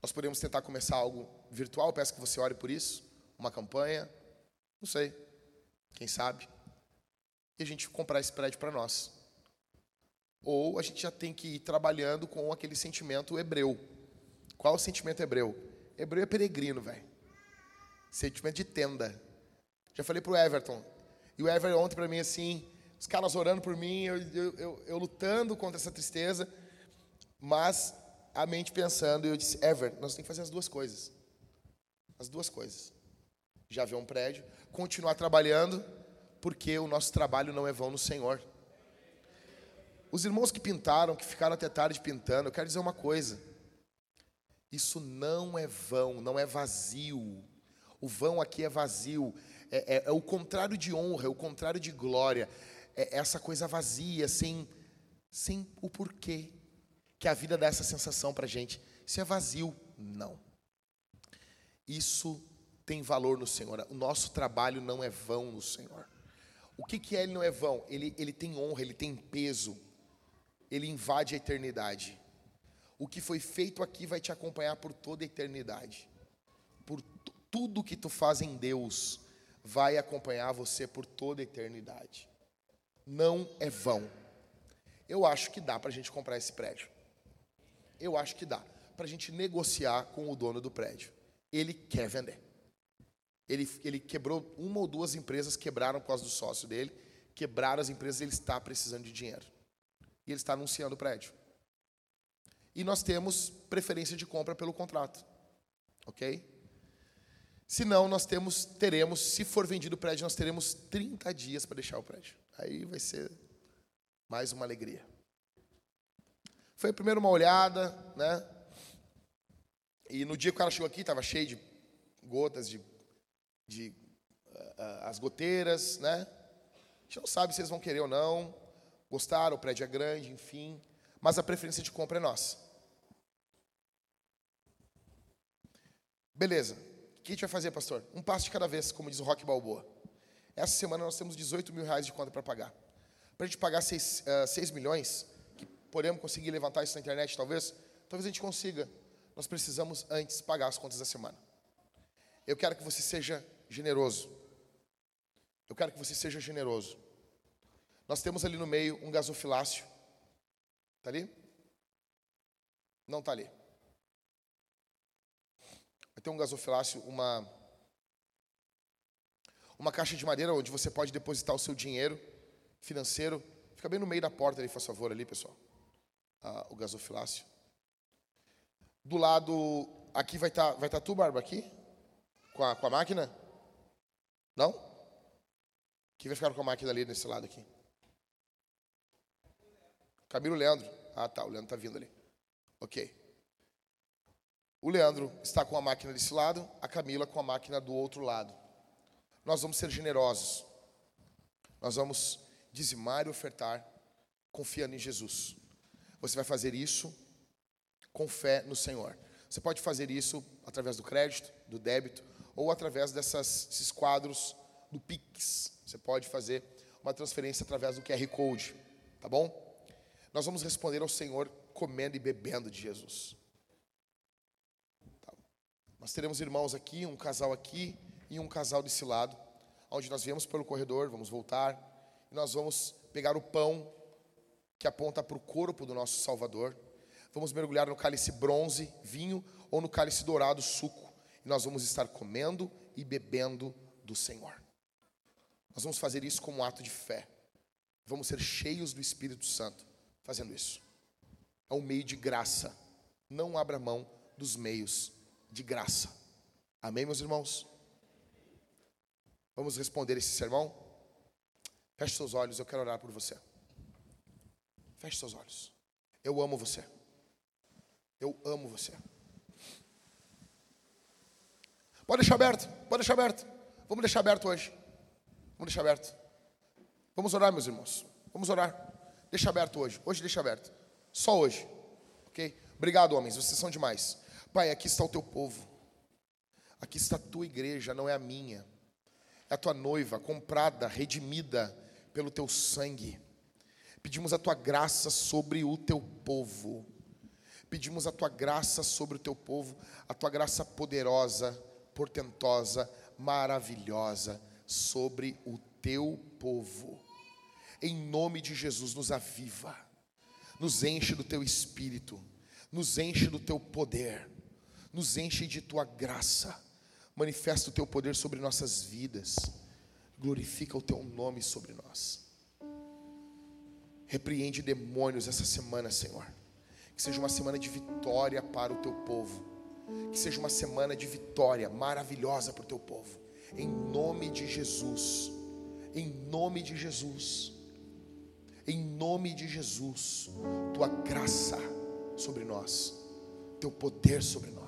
Nós podemos tentar começar algo virtual, peço que você ore por isso, uma campanha, não sei, quem sabe, e a gente comprar esse prédio para nós. Ou a gente já tem que ir trabalhando com aquele sentimento hebreu. Qual o sentimento hebreu? Hebreu é peregrino, velho. Sentimento de tenda. Já falei pro Everton. E o Everton ontem para mim assim, os caras orando por mim, eu, eu, eu, eu, lutando contra essa tristeza, mas a mente pensando, e eu disse, Everton, nós temos que fazer as duas coisas. As duas coisas. Já ver um prédio, continuar trabalhando, porque o nosso trabalho não é vão no Senhor. Os irmãos que pintaram, que ficaram até tarde pintando, eu quero dizer uma coisa. Isso não é vão, não é vazio. O vão aqui é vazio. É, é, é, o contrário de honra, é o contrário de glória. É essa coisa vazia, sem, sem o porquê. Que a vida dá essa sensação para gente. Isso é vazio. Não. Isso tem valor no Senhor. O nosso trabalho não é vão no Senhor. O que, que é ele não é vão? Ele, ele tem honra, ele tem peso. Ele invade a eternidade o que foi feito aqui vai te acompanhar por toda a eternidade. Por tudo que tu faz em Deus vai acompanhar você por toda a eternidade. Não é vão. Eu acho que dá para a gente comprar esse prédio. Eu acho que dá para a gente negociar com o dono do prédio. Ele quer vender. Ele, ele quebrou uma ou duas empresas, quebraram por causa do sócio dele, quebraram as empresas, ele está precisando de dinheiro. E ele está anunciando o prédio e nós temos preferência de compra pelo contrato. Ok? Se não, nós temos, teremos, se for vendido o prédio, nós teremos 30 dias para deixar o prédio. Aí vai ser mais uma alegria. Foi primeiro uma olhada, né? E no dia que o cara chegou aqui, estava cheio de gotas, de, de uh, as goteiras, né? A gente não sabe se eles vão querer ou não. Gostaram, o prédio é grande, enfim. Mas a preferência de compra é nossa. Beleza. O que a gente vai fazer, pastor? Um passo de cada vez, como diz o Rock Balboa. Essa semana nós temos 18 mil reais de conta para pagar. Para a gente pagar 6, uh, 6 milhões, que podemos conseguir levantar isso na internet, talvez, talvez a gente consiga. Nós precisamos antes pagar as contas da semana. Eu quero que você seja generoso. Eu quero que você seja generoso. Nós temos ali no meio um gasofilácio. Está ali? Não está ali. Ter um gasofilácio, uma, uma caixa de madeira onde você pode depositar o seu dinheiro financeiro. Fica bem no meio da porta ali, faz favor, ali, pessoal. Ah, o gasofilácio. Do lado, aqui vai estar tá, vai tá tu, Barba, aqui? Com a, com a máquina? Não? Quem vai ficar com a máquina ali nesse lado aqui? Camilo Leandro. Ah, tá, o Leandro está vindo ali. Ok. O Leandro está com a máquina desse lado, a Camila com a máquina do outro lado. Nós vamos ser generosos. Nós vamos dizimar e ofertar confiando em Jesus. Você vai fazer isso com fé no Senhor. Você pode fazer isso através do crédito, do débito ou através desses quadros do Pix. Você pode fazer uma transferência através do QR Code, tá bom? Nós vamos responder ao Senhor comendo e bebendo de Jesus. Nós teremos irmãos aqui, um casal aqui e um casal desse lado, onde nós viemos pelo corredor, vamos voltar e nós vamos pegar o pão que aponta para o corpo do nosso Salvador. Vamos mergulhar no cálice bronze, vinho, ou no cálice dourado, suco. E nós vamos estar comendo e bebendo do Senhor. Nós vamos fazer isso como um ato de fé. Vamos ser cheios do Espírito Santo fazendo isso. É um meio de graça. Não abra mão dos meios de graça. Amém, meus irmãos? Vamos responder esse sermão? Feche seus olhos, eu quero orar por você. Feche seus olhos. Eu amo você. Eu amo você. Pode deixar aberto, pode deixar aberto. Vamos deixar aberto hoje. Vamos deixar aberto. Vamos orar, meus irmãos. Vamos orar. Deixa aberto hoje. Hoje deixa aberto. Só hoje. Ok? Obrigado, homens. Vocês são demais. Pai, aqui está o teu povo. Aqui está a tua igreja, não é a minha. É a tua noiva, comprada, redimida pelo teu sangue. Pedimos a tua graça sobre o teu povo. Pedimos a tua graça sobre o teu povo, a tua graça poderosa, portentosa, maravilhosa sobre o teu povo em nome de Jesus, nos aviva, nos enche do teu espírito, nos enche do teu poder, nos enche de tua graça, manifesta o teu poder sobre nossas vidas, glorifica o teu nome sobre nós. Repreende demônios essa semana, Senhor. Que seja uma semana de vitória para o teu povo. Que seja uma semana de vitória maravilhosa para o teu povo. Em nome de Jesus. Em nome de Jesus em nome de Jesus, tua graça sobre nós, teu poder sobre nós,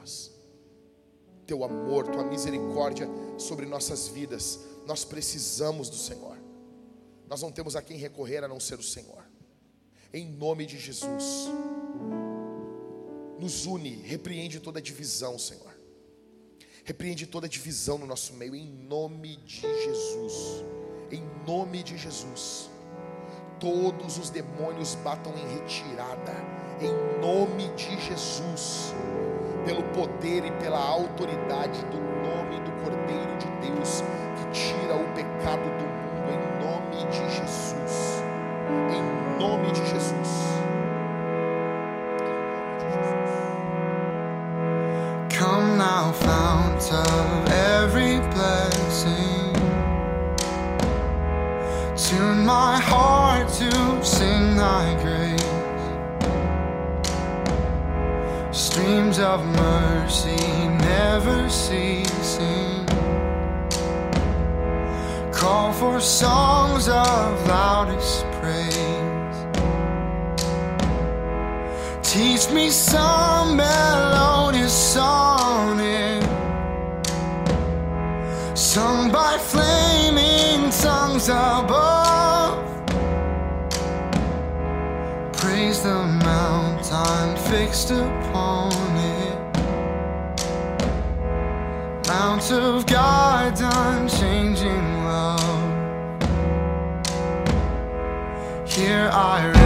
teu amor, tua misericórdia sobre nossas vidas. Nós precisamos do Senhor, nós não temos a quem recorrer a não ser o Senhor, em nome de Jesus, nos une, repreende toda divisão, Senhor. Repreende toda divisão no nosso meio, em nome de Jesus. Em nome de Jesus todos os demônios batam em retirada, em nome de Jesus, pelo poder e pela autoridade do nome do Cordeiro de Deus, que tira o pecado do mundo, em nome de Jesus, em nome de Jesus. Of mercy never ceasing. Call for songs of loudest praise. Teach me some melodious sonnet sung by flaming tongues above. Praise the mountain fixed of God's unchanging love. Here I